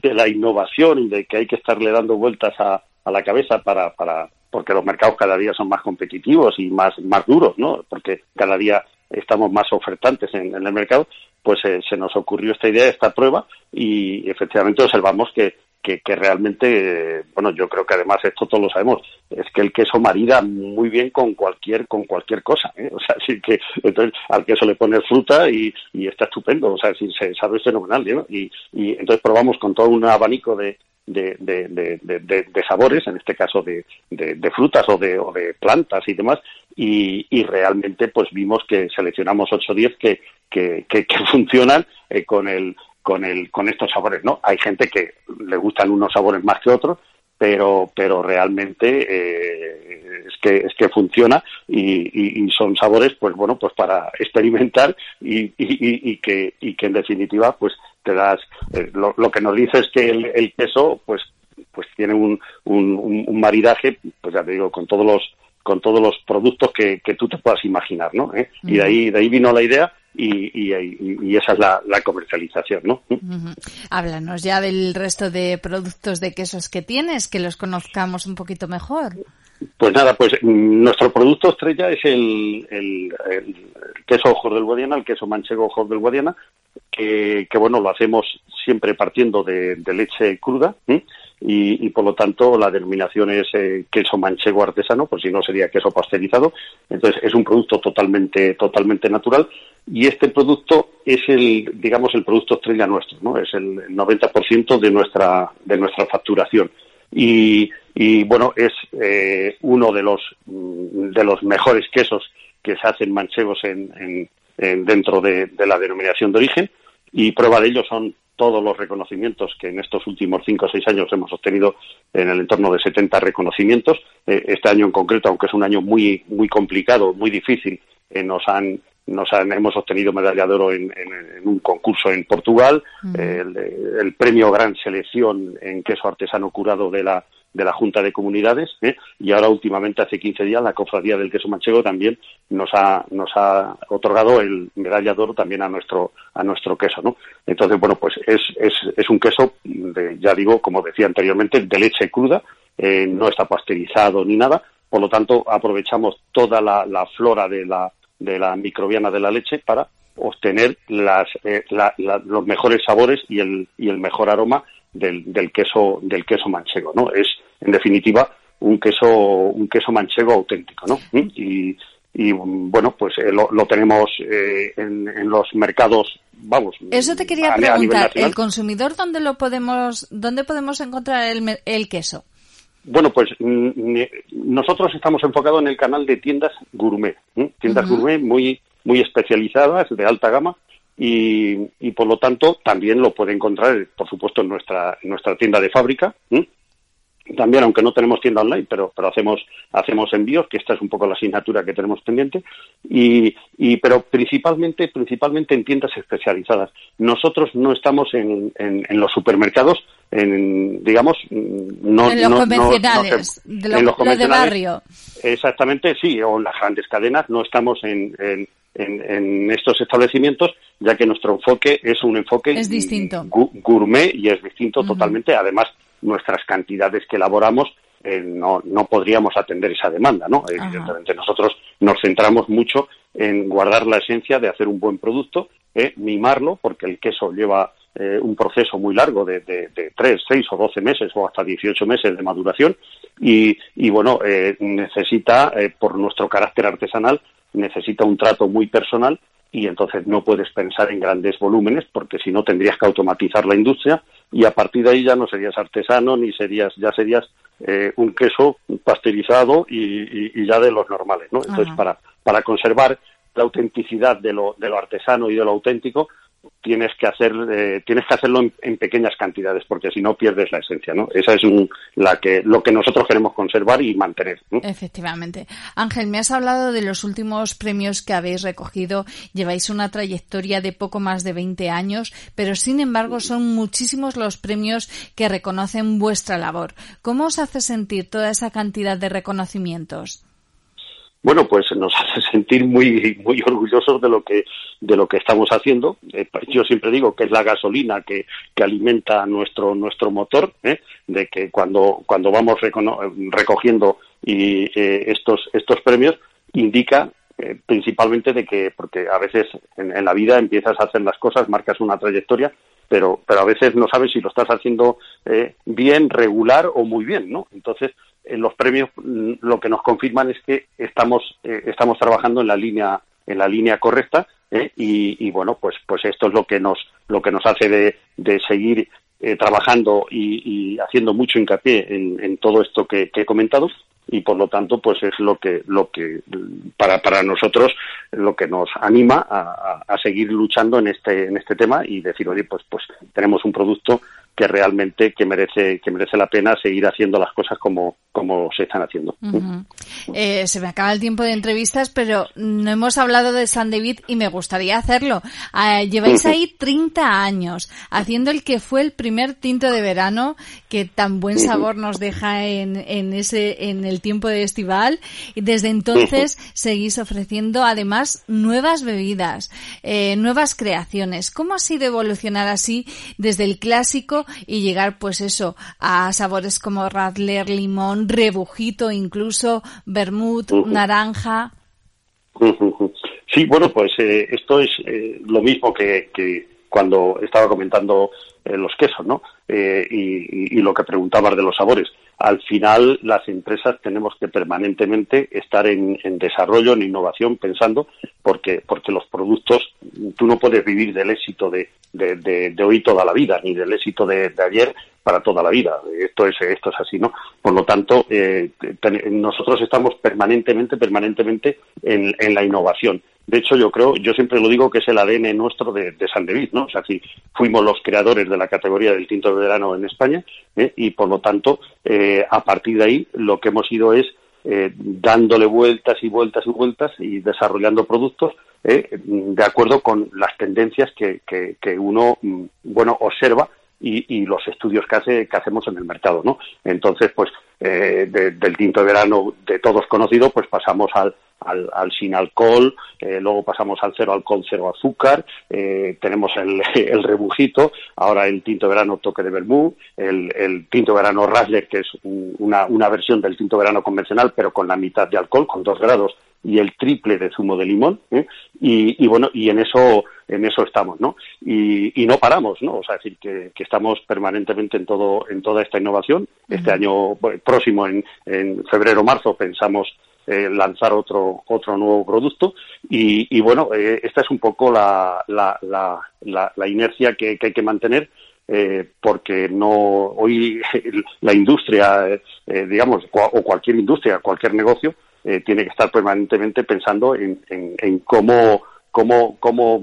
la innovación y de que hay que estarle dando vueltas a, la cabeza para, para, porque los mercados cada día son más competitivos y más, más duros, ¿no? Porque cada día estamos más ofertantes en, el mercado, pues eh, se nos ocurrió esta idea, esta prueba, y efectivamente observamos que, que, realmente, bueno, yo creo que además esto todos lo sabemos, es que el queso marida muy bien con cualquier con cualquier cosa, ¿eh? o sea, así que entonces al queso le pones fruta y, y está estupendo, o sea, si se sabe fenomenal, ¿no? Y, y entonces probamos con todo un abanico de, de, de, sabores, en este caso de, frutas o de, o de plantas y demás, y, y realmente pues vimos que seleccionamos 8 o 10 que, que, que, funcionan eh, con, el, con, el, con estos sabores, ¿no? Hay gente que le gustan unos sabores más que otros, pero pero realmente eh, es que es que funciona y, son sabores pues bueno pues para experimentar y, y, que y que en definitiva pues te das eh, lo, que nos dice es que el, queso pues pues tiene un, un, un, maridaje pues ya te digo con todos los con todos los productos que, que tú te puedas imaginar no ¿Eh? y de ahí de ahí vino la idea y, y, esa es la, comercialización, ¿no? Háblanos ya del resto de productos de quesos que tienes, que los conozcamos un poquito mejor. Pues nada, pues mm, nuestro producto estrella es el, el, queso ojos del Guadiana, el queso manchego ojos del Guadiana, que, que bueno, lo hacemos siempre partiendo de, leche cruda y, por lo tanto la denominación es eh, queso manchego artesano, por si no sería queso pasteurizado. Entonces es un producto totalmente, totalmente natural y este producto es el, digamos, el producto estrella nuestro, ¿no? Es el 90% de nuestra, de nuestra facturación. Y, y bueno, es eh, uno de los, mm, de los mejores quesos que se hacen manchegos en, en, dentro de, la denominación de origen y prueba de ello son todos los reconocimientos que en estos últimos cinco o seis años hemos obtenido en el entorno de 70 reconocimientos. Eh, este año en concreto, aunque es un año muy, muy complicado, muy difícil, eh, nos han nos hemos obtenido medalla de oro en, un concurso en Portugal, el, premio Gran Selección en queso artesano curado de la de la Junta de Comunidades ¿eh? y ahora últimamente hace 15 días la Cofradía del Queso Manchego también nos ha nos ha otorgado el medalla de oro también a nuestro a nuestro queso, ¿no? Entonces bueno pues es es, es un queso de, ya digo como decía anteriormente de leche cruda eh, no está pasteurizado ni nada por lo tanto aprovechamos toda la, la flora de la de la microbiana de la leche para obtener las, eh, los mejores sabores y el, y el mejor aroma del, del, queso del queso manchego, ¿no? Es en definitiva un queso un queso manchego auténtico, ¿no? Y, y bueno, pues eh, lo, lo, tenemos eh, en, en, los mercados, vamos. Eso te quería preguntar, el consumidor dónde lo podemos dónde podemos encontrar el, el queso. Bueno, pues mm, nosotros estamos enfocados en el canal de tiendas gourmet, tiendas gourmet muy muy especializadas, de alta gama, y, y, por lo tanto también lo puede encontrar, por supuesto, en nuestra, en nuestra tienda de fábrica, también, aunque no tenemos tienda online, pero, pero hacemos, hacemos envíos, que esta es un poco la asignatura que tenemos pendiente, y, y, pero principalmente, principalmente en tiendas especializadas. Nosotros no estamos en, en, en los supermercados, en, digamos, no, en los convencionales, de los, de barrio. Exactamente, sí, o en las grandes cadenas, no estamos en, en en, estos establecimientos, ya que nuestro enfoque es un enfoque es distinto. gourmet y es distinto totalmente. Además, nuestras cantidades que elaboramos eh, no, no podríamos atender esa demanda, ¿no? Evidentemente nosotros nos centramos mucho en guardar la esencia de hacer un buen producto, eh, mimarlo, porque el queso lleva eh, un proceso muy largo de, de, de 3, 6 o 12 meses o hasta 18 meses de maduración y, y bueno, eh, necesita, por nuestro carácter artesanal, necesita un trato muy personal y entonces no puedes pensar en grandes volúmenes porque si no tendrías que automatizar la industria y a partir de ahí ya no serías artesano ni serías ya serías eh, un queso pasteurizado y, ya de los normales no entonces para para conservar la autenticidad de lo, de lo artesano y de lo auténtico tienes que hacer eh, tienes que hacerlo en, pequeñas cantidades porque si no pierdes la esencia no esa es la que lo que nosotros queremos conservar y mantener efectivamente. Ángel me has hablado de los últimos premios que habéis recogido. Lleváis una trayectoria de poco más de 20 años pero sin embargo son muchísimos los premios que reconocen vuestra labor. Cómo os hace sentir toda esa cantidad de reconocimientos bueno, pues nos hace sentir muy muy orgullosos de lo que de lo que estamos haciendo. Eh, yo siempre digo que es la gasolina que, que alimenta nuestro nuestro motor, ¿eh? de que cuando cuando vamos recogiendo y eh, estos estos premios indica principalmente de que porque a veces en, en, la vida empiezas a hacer las cosas, marcas una trayectoria, pero pero a veces no sabes si lo estás haciendo bien, regular o muy bien, ¿no? Entonces en los premios mm, lo que nos confirman es que estamos eh, estamos trabajando en la línea en la línea correcta ¿eh? y, bueno pues pues esto es lo que nos lo que nos hace de, de seguir eh, trabajando y, haciendo mucho hincapié en, todo esto que, he comentado y por lo tanto pues es lo que lo que para para nosotros lo que nos anima a, a, seguir luchando en este en este tema y decir oye pues pues tenemos un producto que realmente que merece que merece la pena seguir haciendo las cosas como como se están haciendo. Eh, se me acaba el tiempo de entrevistas, pero no hemos hablado de San David y me gustaría hacerlo. Ah, lleváis ahí 30 años haciendo el que fue el primer tinto de verano que tan buen sabor nos deja en, en ese en el tiempo de estival y desde entonces seguís ofreciendo además nuevas bebidas, eh, nuevas creaciones. ¿Cómo ha sido evolucionar así desde el clásico y llegar pues eso a sabores como Radler, limón, rebujito, incluso vermut, naranja? Sí, bueno, pues eh, esto es eh, lo mismo que, que, cuando estaba comentando eh, los quesos, ¿no? Eh, y, y, lo que preguntabas de los sabores. Al final, las empresas tenemos que permanentemente estar en, desarrollo, en innovación, pensando, porque, porque los productos, tú no puedes vivir del éxito de, de, de, de hoy toda la vida, ni del éxito de ayer para toda la vida. Esto es, esto es así, ¿no? Por lo tanto, eh, nosotros estamos permanentemente, permanentemente en, en la innovación de hecho, yo creo, yo siempre lo digo que es el ADN nuestro de, San David, ¿no? O sea, si fuimos los creadores de la categoría del tinto de verano en España ¿eh? y, por lo tanto, eh, a partir de ahí lo que hemos ido es eh, dándole vueltas y vueltas y vueltas y desarrollando productos eh, de acuerdo con las tendencias que, que, que uno, mm, bueno, observa y, y, los estudios que, hace, que hacemos en el mercado, ¿no? Entonces, pues, eh, de, del tinto de verano de todos conocido, pues pasamos al, al, al sin alcohol, eh, luego pasamos al cero alcohol, cero azúcar, eh, tenemos el, el, rebujito, ahora el tinto verano toque de vermú, el, el tinto verano Rasler, que es una, una versión del tinto verano convencional, pero con la mitad de alcohol, con dos grados, y el triple de zumo de limón, ¿eh? y, y, bueno, y en eso, en eso estamos, ¿no? Y, y no paramos, ¿no? O sea, decir que, que, estamos permanentemente en todo, en toda esta innovación. Este uh -huh. año próximo, en, en febrero, marzo, pensamos eh, lanzar otro otro nuevo producto y, y bueno eh, esta es un poco la la, la, la, la inercia que, que, hay que mantener eh, porque no hoy la industria eh, digamos o cualquier industria cualquier negocio eh, tiene que estar permanentemente pensando en, en, en cómo cómo, cómo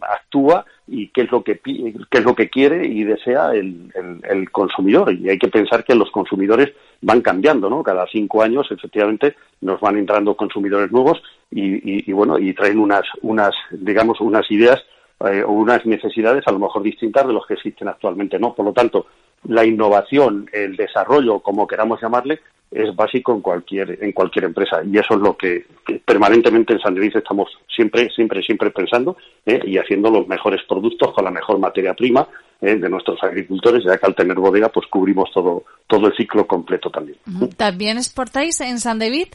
actúa y qué es lo que qué es lo que quiere y desea el, el, el, consumidor. Y hay que pensar que los consumidores van cambiando no cada cinco años efectivamente nos van entrando consumidores nuevos y, y, y bueno y traen unas unas digamos unas ideas eh, o unas necesidades a lo mejor distintas de los que existen actualmente no por lo tanto la innovación el desarrollo como queramos llamarle es básico en cualquier en cualquier empresa y eso es lo que, que permanentemente en San Luis estamos siempre siempre siempre pensando ¿eh? y haciendo los mejores productos con la mejor materia prima ¿eh? de nuestros agricultores ya que al tener bodega pues cubrimos todo todo el ciclo completo también también exportáis en San David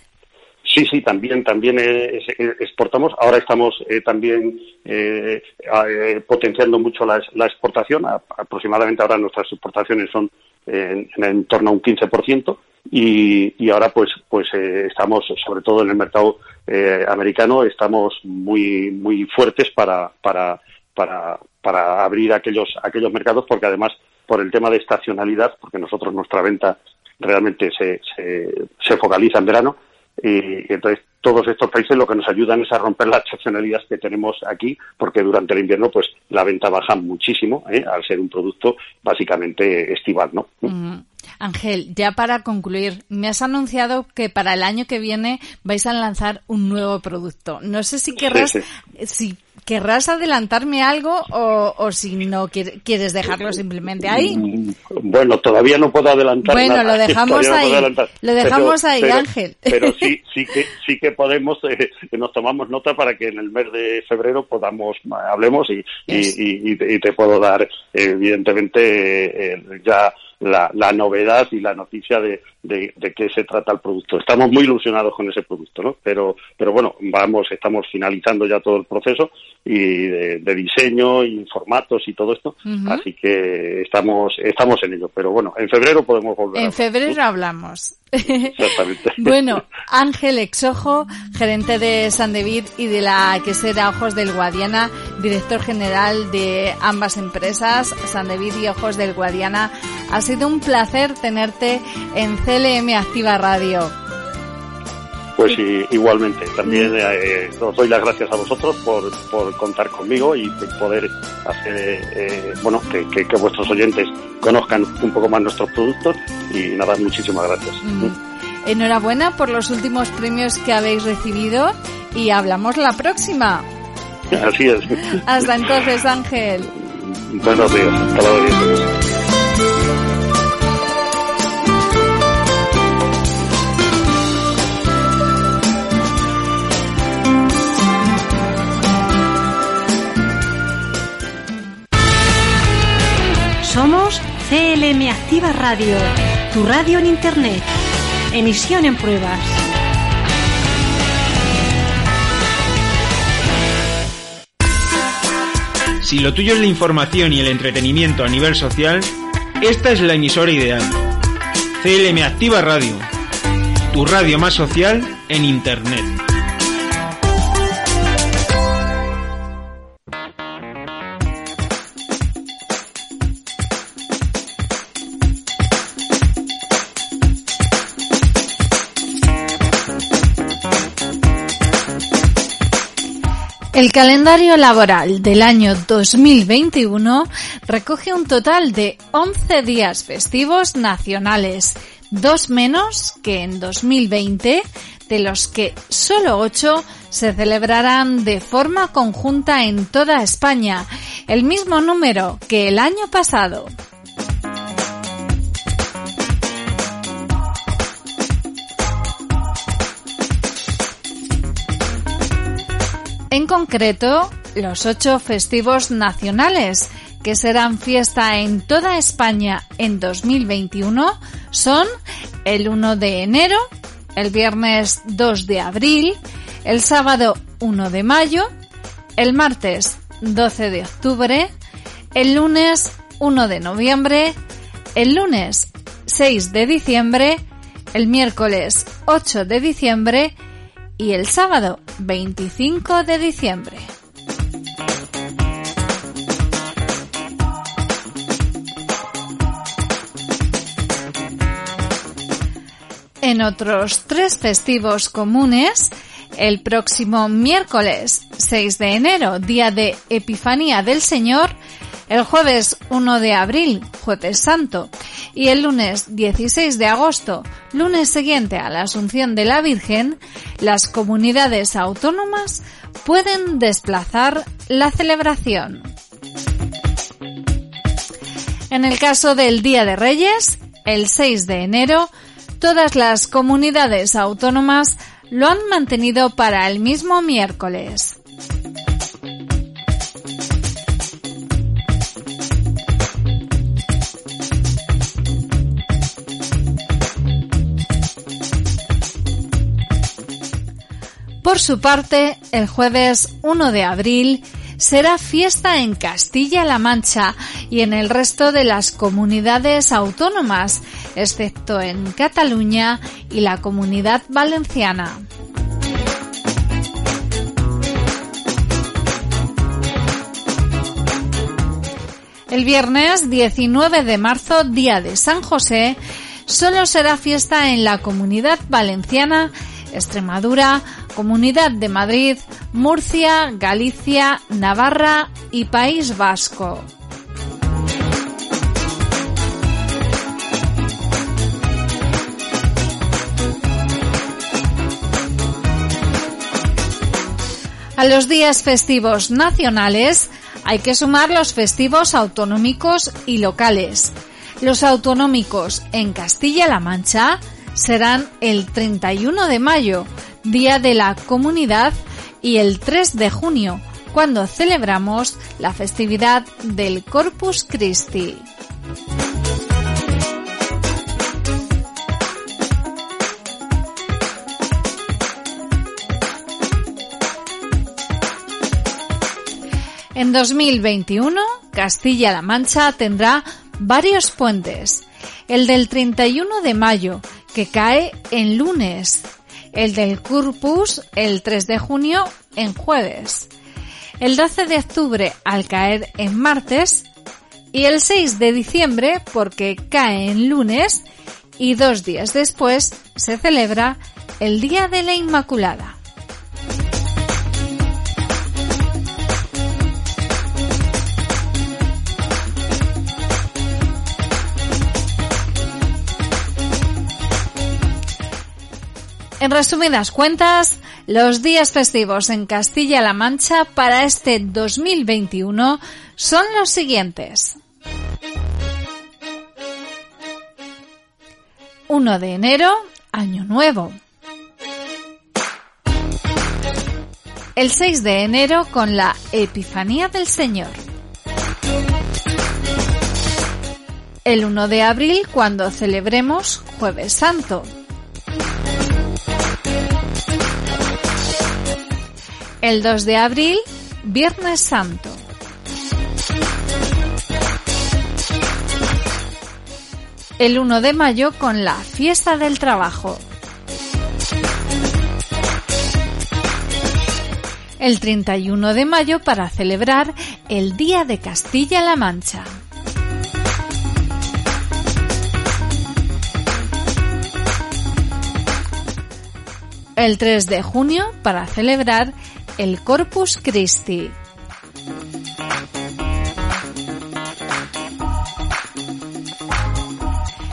Sí, sí, también, también eh, exportamos. Ahora estamos eh, también eh, eh, potenciando mucho la, la exportación. A, aproximadamente ahora nuestras exportaciones son en, en, torno a un 15% y, y ahora pues pues eh, estamos sobre todo en el mercado eh, americano estamos muy muy fuertes para para para para abrir aquellos aquellos mercados porque además por el tema de estacionalidad porque nosotros nuestra venta realmente se, se, focaliza en verano y, entonces todos estos países lo que nos ayudan es a romper la excepcionalidad que tenemos aquí, porque durante el invierno pues la venta baja muchísimo, ¿eh? al ser un producto básicamente estival, ¿no? Ángel, ya para concluir, me has anunciado que para el año que viene vais a lanzar un nuevo producto. No sé si querrás, sí, sí. si querrás adelantarme algo o, o si no quieres dejarlo simplemente ahí. Bueno, todavía no puedo adelantar bueno, nada. lo dejamos ahí. No lo dejamos pero, ahí, pero, Ángel. Pero sí, sí que sí que podemos, eh, nos tomamos nota para que en el mes de febrero podamos hablemos y, yes. y, y, y, te puedo dar evidentemente eh, ya la, la, novedad y la noticia de, de, de, qué se trata el producto. Estamos muy ilusionados con ese producto, ¿no? Pero, pero bueno, vamos, estamos finalizando ya todo el proceso y de, de diseño y formatos y todo esto, uh -huh. así que estamos, estamos en ello. Pero bueno, en febrero podemos volver. En febrero hablamos. Exactamente. bueno, Ángel Exojo, gerente de San David y de la quesera Ojos del Guadiana, director general de ambas empresas, San David y Ojos del Guadiana. Ha sido un placer tenerte en CLM Activa Radio. Pues igualmente, también eh, os doy las gracias a vosotros por, por contar conmigo y poder hacer, eh, bueno, que, que, vuestros oyentes conozcan un poco más nuestros productos y nada, muchísimas gracias. Enhorabuena por los últimos premios que habéis recibido y hablamos la próxima. Así es. Hasta entonces, Ángel. Buenos días. Hasta luego. Somos CLM Activa Radio, tu radio en Internet. Emisión en pruebas. Si lo tuyo es la información y el entretenimiento a nivel social, esta es la emisora ideal. CLM Activa Radio, tu radio más social en Internet. El calendario laboral del año 2021 recoge un total de 11 días festivos nacionales, dos menos que en 2020, de los que solo 8 se celebrarán de forma conjunta en toda España, el mismo número que el año pasado. En concreto, los ocho festivos nacionales que serán fiesta en toda España en 2021 son el 1 de enero, el viernes 2 de abril, el sábado 1 de mayo, el martes 12 de octubre, el lunes 1 de noviembre, el lunes 6 de diciembre, el miércoles 8 de diciembre y el sábado 25 de diciembre. En otros tres festivos comunes, el próximo miércoles 6 de enero, día de Epifanía del Señor, el jueves 1 de abril, jueves santo, y el lunes 16 de agosto, lunes siguiente a la Asunción de la Virgen, las comunidades autónomas pueden desplazar la celebración. En el caso del Día de Reyes, el 6 de enero, todas las comunidades autónomas lo han mantenido para el mismo miércoles. Por su parte, el jueves 1 de abril será fiesta en Castilla-La Mancha y en el resto de las comunidades autónomas, excepto en Cataluña y la comunidad valenciana. El viernes 19 de marzo, día de San José, solo será fiesta en la comunidad valenciana, Extremadura, Comunidad de Madrid, Murcia, Galicia, Navarra y País Vasco. A los días festivos nacionales hay que sumar los festivos autonómicos y locales. Los autonómicos en Castilla-La Mancha serán el 31 de mayo, Día de la Comunidad, y el 3 de junio, cuando celebramos la festividad del Corpus Christi. En 2021, Castilla-La Mancha tendrá varios puentes. El del 31 de mayo, que cae en lunes, el del Corpus el 3 de junio en jueves, el 12 de octubre al caer en martes y el 6 de diciembre porque cae en lunes y dos días después se celebra el Día de la Inmaculada. En resumidas cuentas, los días festivos en Castilla-La Mancha para este 2021 son los siguientes. 1 de enero, Año Nuevo. El 6 de enero con la Epifanía del Señor. El 1 de abril cuando celebremos Jueves Santo. El 2 de abril, Viernes Santo. El 1 de mayo con la Fiesta del Trabajo. El 31 de mayo para celebrar el Día de Castilla-La Mancha. El 3 de junio para celebrar el Corpus Christi.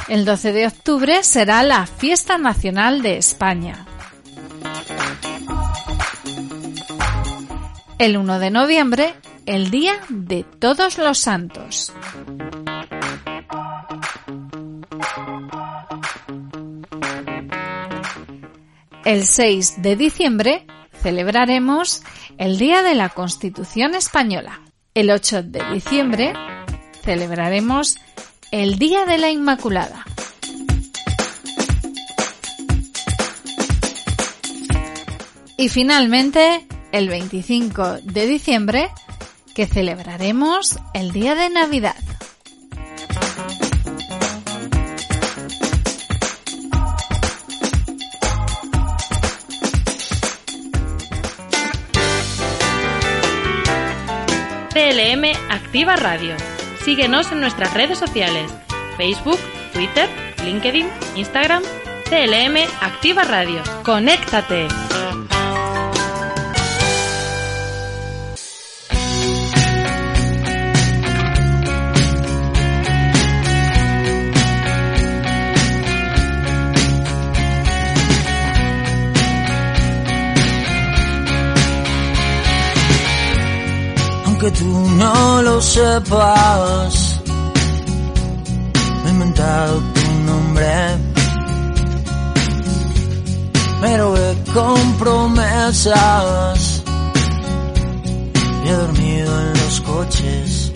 El 12 de octubre será la Fiesta Nacional de España. El 1 de noviembre, el Día de Todos los Santos. El 6 de diciembre, celebraremos el Día de la Constitución Española. El 8 de diciembre celebraremos el Día de la Inmaculada. Y finalmente, el 25 de diciembre, que celebraremos el Día de Navidad. Activa Radio. Síguenos en nuestras redes sociales, Facebook, Twitter, LinkedIn, Instagram, CLM Activa Radio. ¡Conéctate! Aunque tú no lo sepas. Me he inventado tu nombre, pero he con promesas y he dormido en los coches.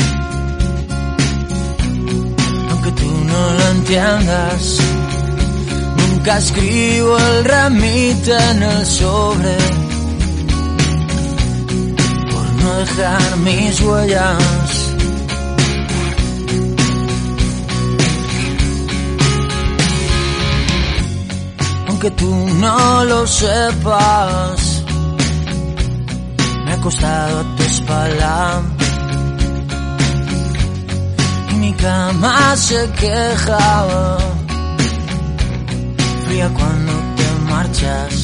Aunque tú no lo entiendas, nunca escribo el remite en el sobre dejar mis huellas. Aunque tú no lo sepas, me ha costado tu espalda. Y mi cama se quejaba, fría cuando te marchas.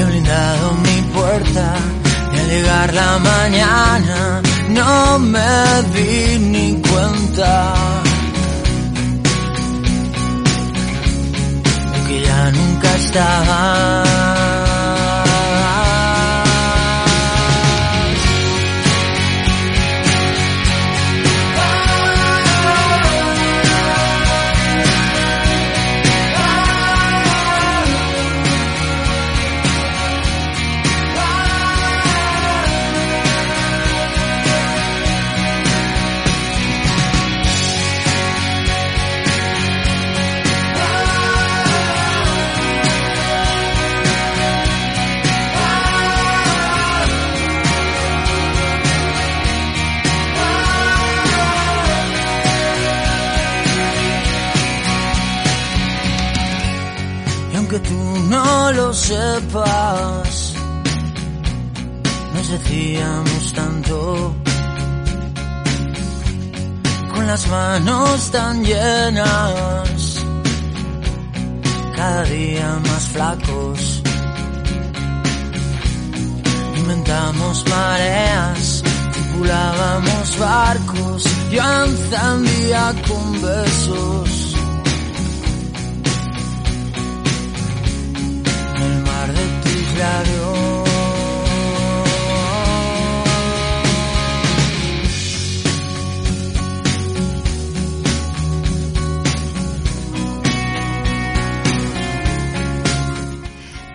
He blindado mi puerta y al llegar la mañana no me di ni cuenta que ya nunca estaba. No lo sepas, nos decíamos tanto, con las manos tan llenas, cada día más flacos. Inventamos mareas, tripulábamos barcos, yo encendía con besos.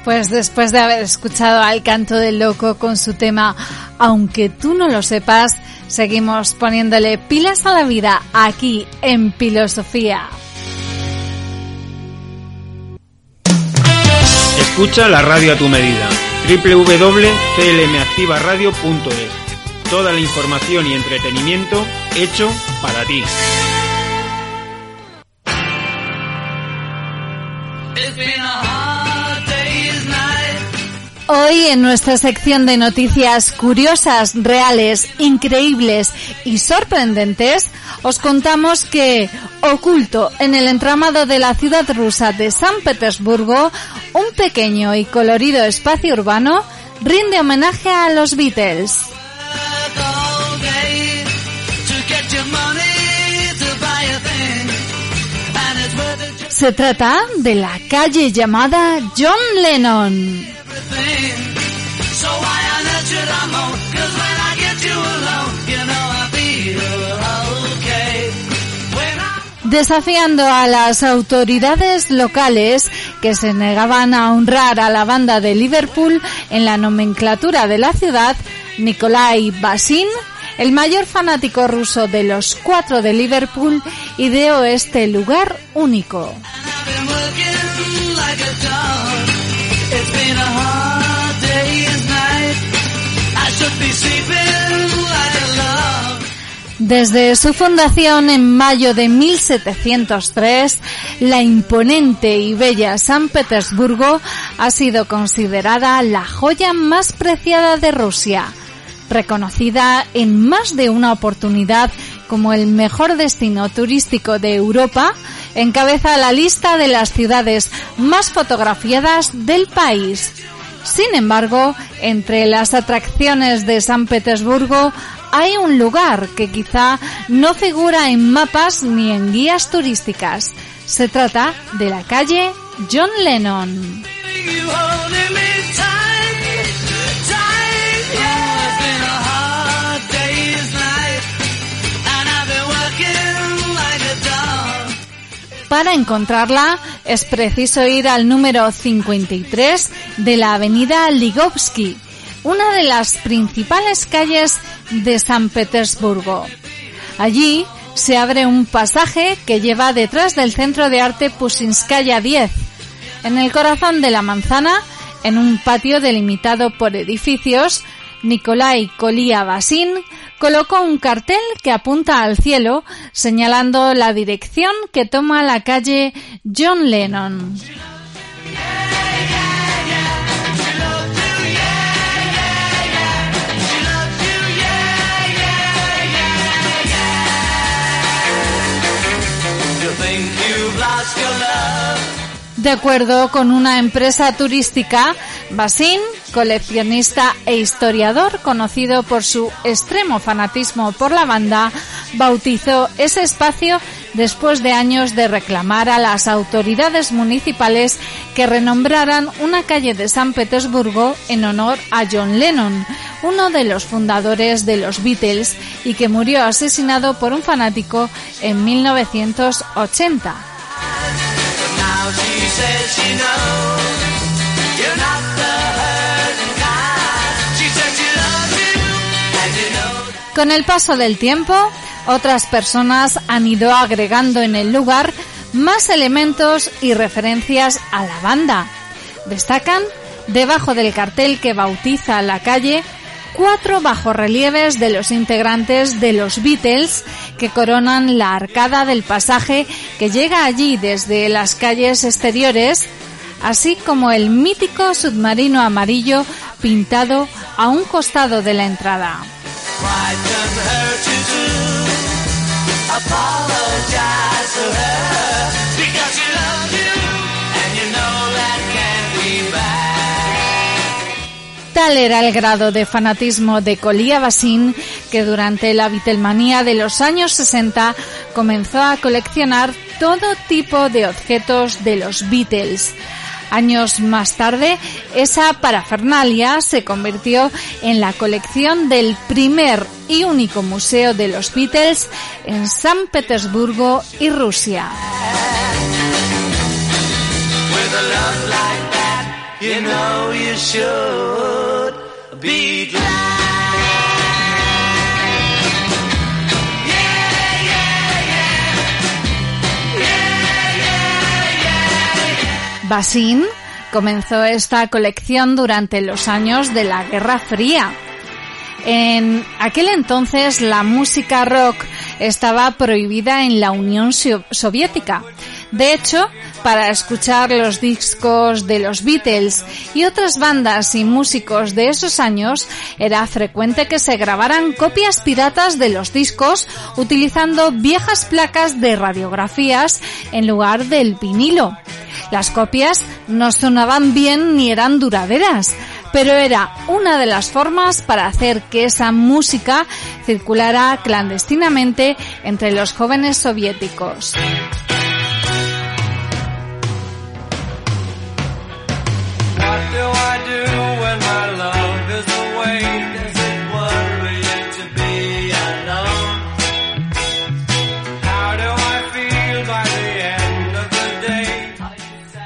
Pues después de haber escuchado al canto del loco con su tema Aunque tú no lo sepas, seguimos poniéndole pilas a la vida aquí en Filosofía. Escucha la radio a tu medida. www.clmactivaradio.es Toda la información y entretenimiento hecho para ti. Hoy en nuestra sección de noticias curiosas, reales, increíbles y sorprendentes, os contamos que, oculto en el entramado de la ciudad rusa de San Petersburgo, un pequeño y colorido espacio urbano rinde homenaje a los Beatles. Se trata de la calle llamada John Lennon. Desafiando a las autoridades locales que se negaban a honrar a la banda de Liverpool en la nomenclatura de la ciudad, Nikolai Basin, el mayor fanático ruso de los cuatro de Liverpool, ideó este lugar único. Desde su fundación en mayo de 1703, la imponente y bella San Petersburgo ha sido considerada la joya más preciada de Rusia, reconocida en más de una oportunidad como el mejor destino turístico de Europa, encabeza la lista de las ciudades más fotografiadas del país. Sin embargo, entre las atracciones de San Petersburgo hay un lugar que quizá no figura en mapas ni en guías turísticas. Se trata de la calle John Lennon. Para encontrarla es preciso ir al número 53 de la avenida Ligovsky, una de las principales calles de San Petersburgo. Allí se abre un pasaje que lleva detrás del Centro de Arte Pusinskaya 10. En el corazón de la manzana, en un patio delimitado por edificios, Nikolai Kolia Basin colocó un cartel que apunta al cielo, señalando la dirección que toma la calle John Lennon. De acuerdo con una empresa turística, Basin, coleccionista e historiador conocido por su extremo fanatismo por la banda, bautizó ese espacio después de años de reclamar a las autoridades municipales que renombraran una calle de San Petersburgo en honor a John Lennon, uno de los fundadores de los Beatles y que murió asesinado por un fanático en 1980. Con el paso del tiempo, otras personas han ido agregando en el lugar más elementos y referencias a la banda. Destacan, debajo del cartel que bautiza la calle, cuatro bajorrelieves de los integrantes de los Beatles que coronan la arcada del pasaje que llega allí desde las calles exteriores, así como el mítico submarino amarillo pintado a un costado de la entrada. Tal era el grado de fanatismo de Colia Bassin que durante la Beatlemanía de los años 60 comenzó a coleccionar todo tipo de objetos de los Beatles. Años más tarde, esa parafernalia se convirtió en la colección del primer y único museo de los Beatles en San Petersburgo y Rusia. You Basin comenzó esta colección durante los años de la Guerra Fría. En aquel entonces la música rock estaba prohibida en la Unión Soviética. De hecho, para escuchar los discos de los Beatles y otras bandas y músicos de esos años, era frecuente que se grabaran copias piratas de los discos utilizando viejas placas de radiografías en lugar del vinilo. Las copias no sonaban bien ni eran duraderas, pero era una de las formas para hacer que esa música circulara clandestinamente entre los jóvenes soviéticos.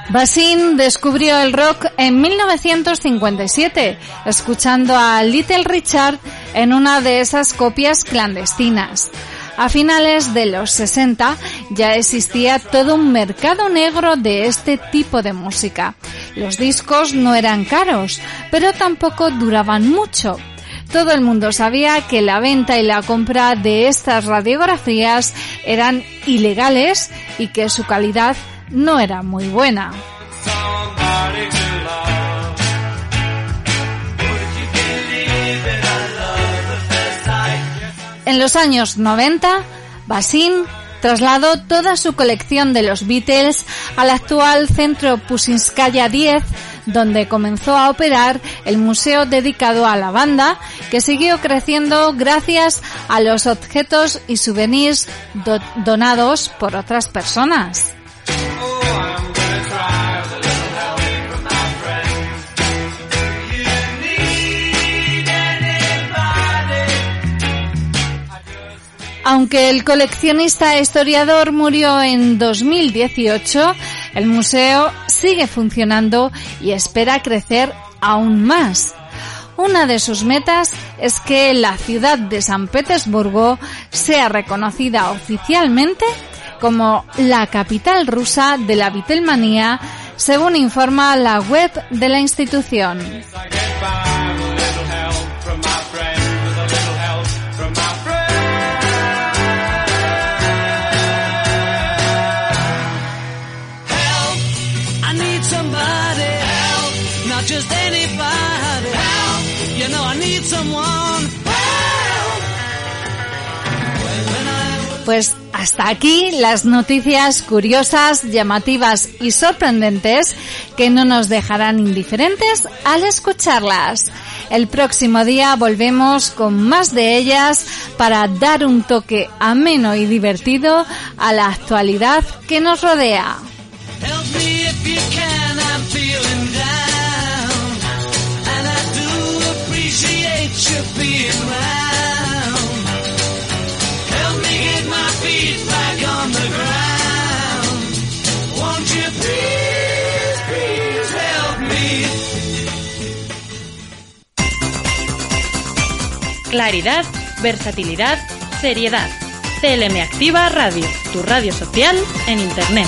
Basin descubrió el rock en 1957, escuchando a Little Richard en una de esas copias clandestinas. A finales de los 60 ya existía todo un mercado negro de este tipo de música. Los discos no eran caros, pero tampoco duraban mucho. Todo el mundo sabía que la venta y la compra de estas radiografías eran ilegales y que su calidad no era muy buena. En los años 90, Basin trasladó toda su colección de los Beatles al actual centro Pusinskaya 10, donde comenzó a operar el museo dedicado a la banda, que siguió creciendo gracias a los objetos y souvenirs donados por otras personas. Aunque el coleccionista historiador murió en 2018, el museo sigue funcionando y espera crecer aún más. Una de sus metas es que la ciudad de San Petersburgo sea reconocida oficialmente como la capital rusa de la Beatlemanía, según informa la web de la institución. Pues hasta aquí las noticias curiosas, llamativas y sorprendentes que no nos dejarán indiferentes al escucharlas. El próximo día volvemos con más de ellas para dar un toque ameno y divertido a la actualidad que nos rodea. Claridad, versatilidad, seriedad. CLM Activa Radio, tu radio social en Internet.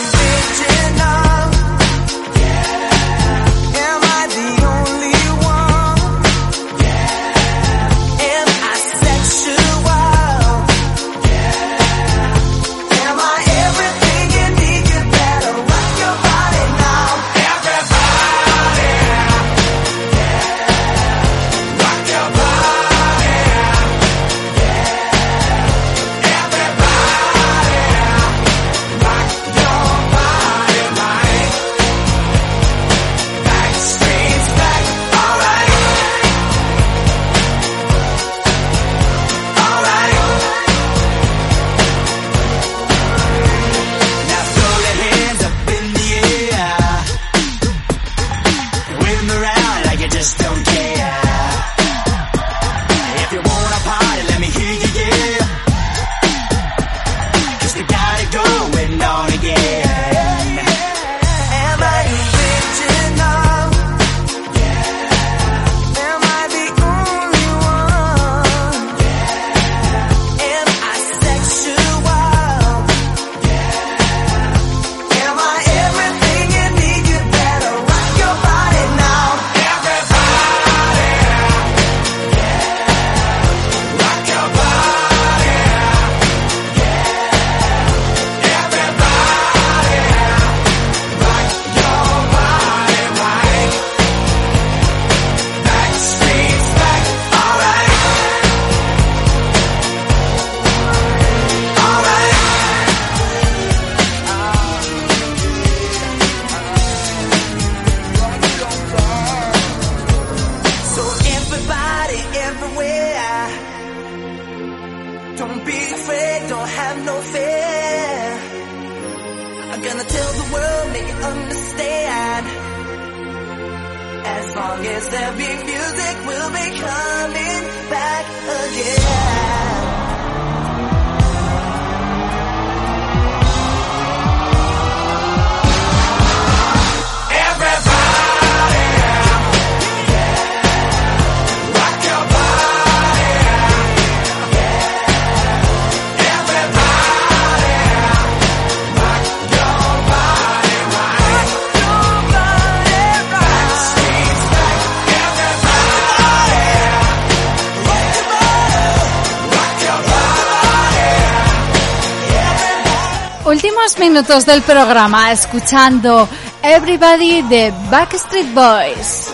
minutos del programa escuchando Everybody de Backstreet Boys.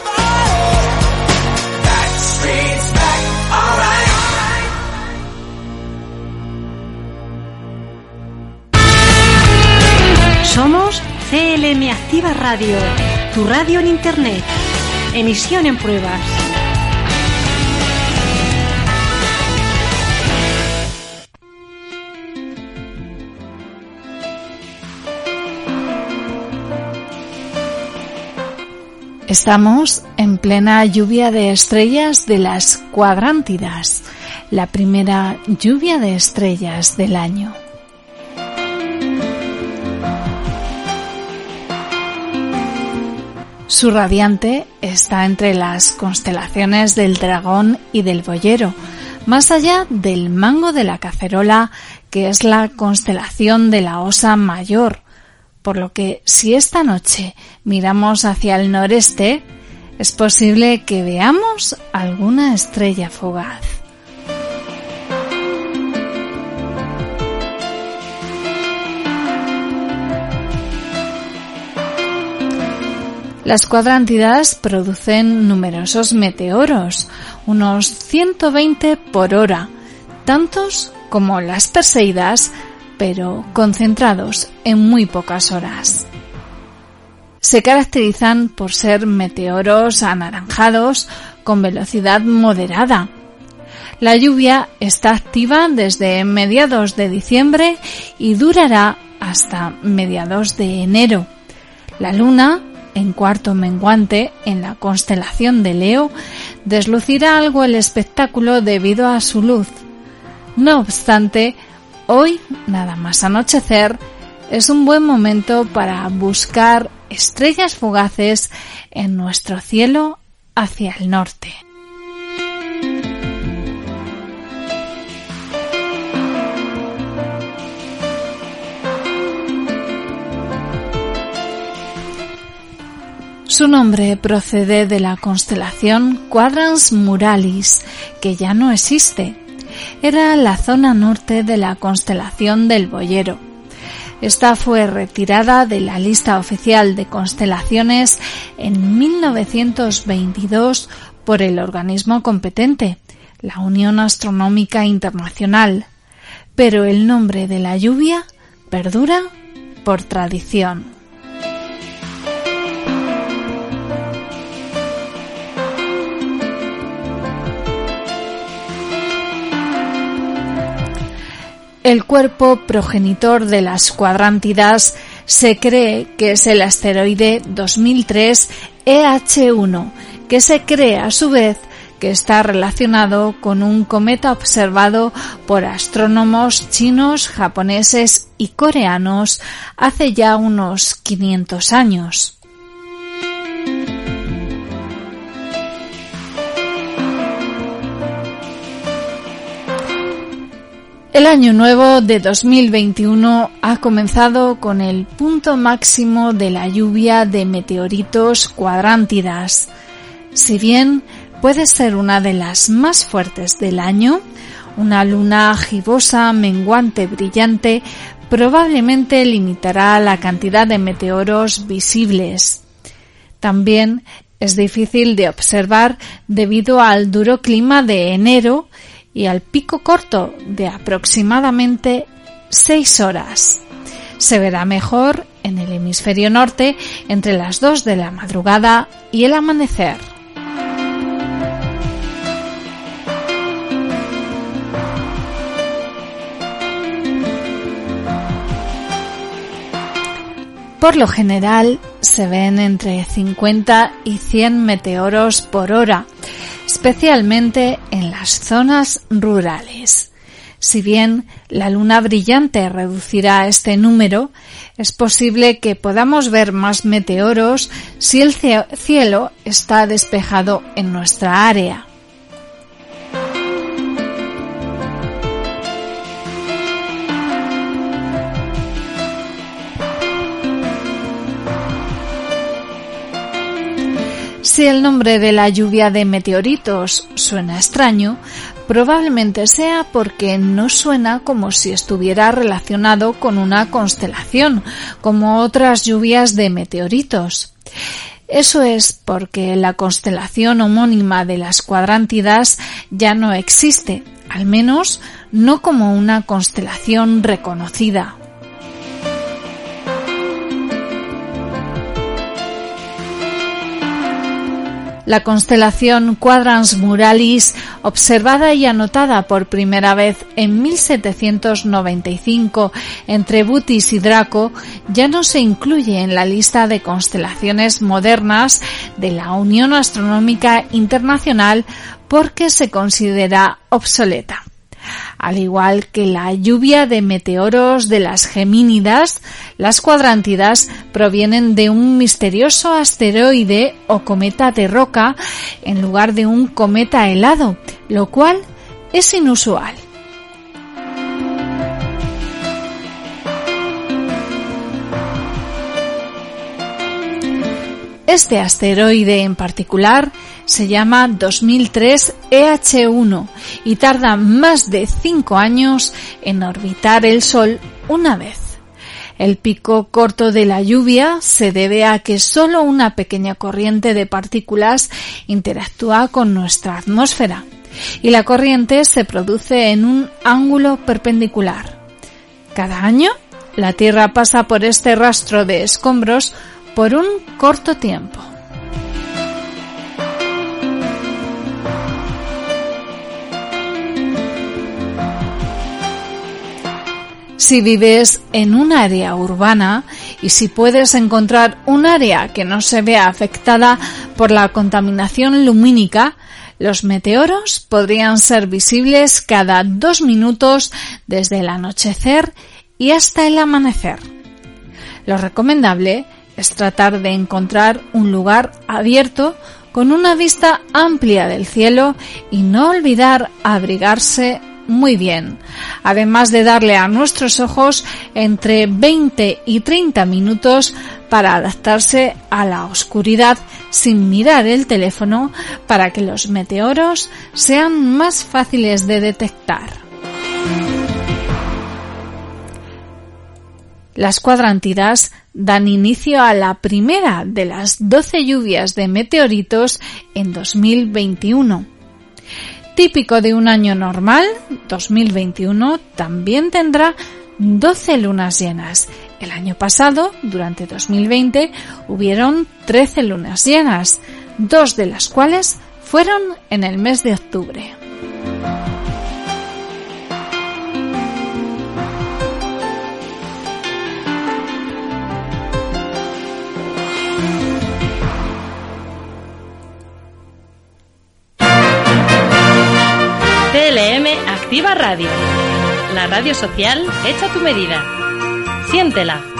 Somos CLM Activa Radio, tu radio en Internet. Emisión en pruebas. Estamos en plena lluvia de estrellas de las cuadrántidas, la primera lluvia de estrellas del año. Su radiante está entre las constelaciones del dragón y del boyero, más allá del mango de la cacerola, que es la constelación de la osa mayor, por lo que si esta noche miramos hacia el noreste, es posible que veamos alguna estrella fugaz. Las cuadrántidas producen numerosos meteoros, unos 120 por hora, tantos como las perseidas, pero concentrados en muy pocas horas. Se caracterizan por ser meteoros anaranjados con velocidad moderada. La lluvia está activa desde mediados de diciembre y durará hasta mediados de enero. La luna, en cuarto menguante en la constelación de Leo, deslucirá algo el espectáculo debido a su luz. No obstante, hoy, nada más anochecer, es un buen momento para buscar estrellas fugaces en nuestro cielo hacia el norte. Su nombre procede de la constelación Quadrans Muralis, que ya no existe. Era la zona norte de la constelación del Boyero. Esta fue retirada de la lista oficial de constelaciones en 1922 por el organismo competente, la Unión Astronómica Internacional, pero el nombre de la lluvia perdura por tradición. El cuerpo progenitor de las cuadrántidas se cree que es el asteroide 2003 EH1, que se cree a su vez que está relacionado con un cometa observado por astrónomos chinos, japoneses y coreanos hace ya unos 500 años. El año nuevo de 2021 ha comenzado con el punto máximo de la lluvia de meteoritos cuadrántidas. Si bien puede ser una de las más fuertes del año, una luna gibosa, menguante, brillante, probablemente limitará la cantidad de meteoros visibles. También es difícil de observar debido al duro clima de enero y al pico corto de aproximadamente 6 horas. Se verá mejor en el hemisferio norte entre las 2 de la madrugada y el amanecer. Por lo general se ven entre 50 y 100 meteoros por hora, especialmente en las zonas rurales. Si bien la luna brillante reducirá este número, es posible que podamos ver más meteoros si el cielo está despejado en nuestra área. Si el nombre de la lluvia de meteoritos suena extraño, probablemente sea porque no suena como si estuviera relacionado con una constelación, como otras lluvias de meteoritos. Eso es porque la constelación homónima de las cuadrántidas ya no existe, al menos no como una constelación reconocida. La constelación Quadrans Muralis, observada y anotada por primera vez en 1795 entre Butis y Draco, ya no se incluye en la lista de constelaciones modernas de la Unión Astronómica Internacional porque se considera obsoleta al igual que la lluvia de meteoros de las Gemínidas, las cuadrántidas provienen de un misterioso asteroide o cometa de roca en lugar de un cometa helado, lo cual es inusual. Este asteroide en particular se llama 2003 EH1 y tarda más de 5 años en orbitar el Sol una vez. El pico corto de la lluvia se debe a que solo una pequeña corriente de partículas interactúa con nuestra atmósfera y la corriente se produce en un ángulo perpendicular. Cada año, la Tierra pasa por este rastro de escombros por un corto tiempo. Si vives en un área urbana y si puedes encontrar un área que no se vea afectada por la contaminación lumínica, los meteoros podrían ser visibles cada dos minutos desde el anochecer y hasta el amanecer. Lo recomendable es tratar de encontrar un lugar abierto con una vista amplia del cielo y no olvidar abrigarse muy bien, además de darle a nuestros ojos entre 20 y 30 minutos para adaptarse a la oscuridad sin mirar el teléfono para que los meteoros sean más fáciles de detectar. Las cuadrantidas dan inicio a la primera de las 12 lluvias de meteoritos en 2021 típico de un año normal, 2021 también tendrá 12 lunas llenas. El año pasado, durante 2020, hubieron 13 lunas llenas, dos de las cuales fueron en el mes de octubre. Activa Radio. La radio social hecha tu medida. Siéntela.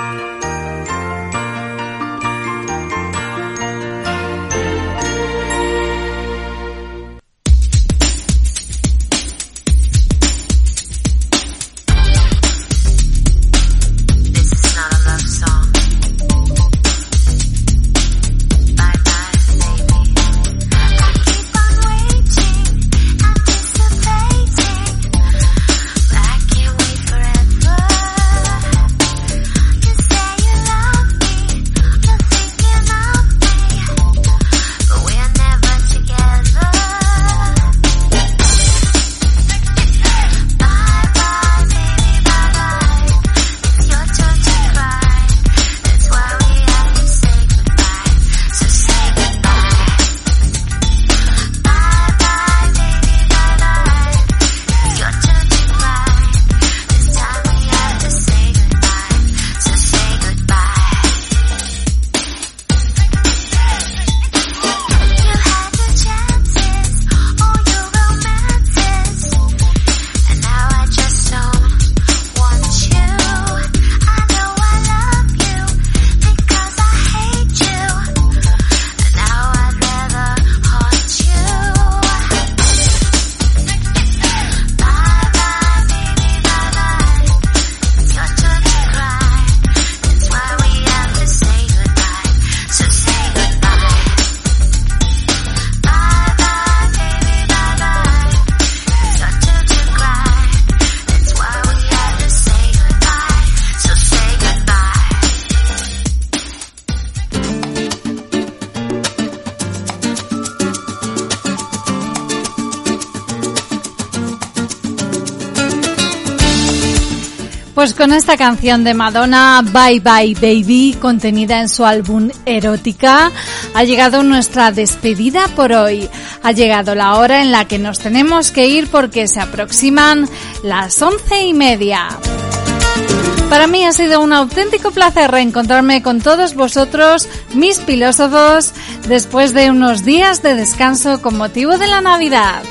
Con esta canción de Madonna, Bye Bye Baby, contenida en su álbum Erótica, ha llegado nuestra despedida por hoy. Ha llegado la hora en la que nos tenemos que ir porque se aproximan las once y media. Para mí ha sido un auténtico placer reencontrarme con todos vosotros, mis filósofos, después de unos días de descanso con motivo de la Navidad.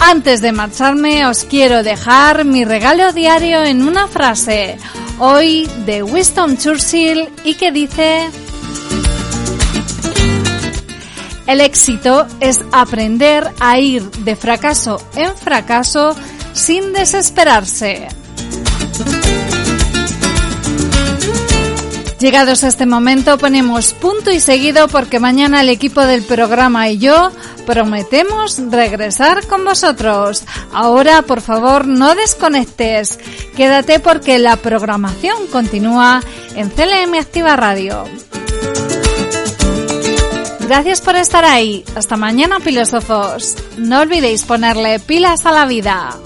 Antes de marcharme os quiero dejar mi regalo diario en una frase, hoy de Winston Churchill y que dice, el éxito es aprender a ir de fracaso en fracaso sin desesperarse. Llegados a este momento ponemos punto y seguido porque mañana el equipo del programa y yo prometemos regresar con vosotros. Ahora, por favor, no desconectes. Quédate porque la programación continúa en CLM Activa Radio. Gracias por estar ahí. Hasta mañana, filósofos. No olvidéis ponerle pilas a la vida.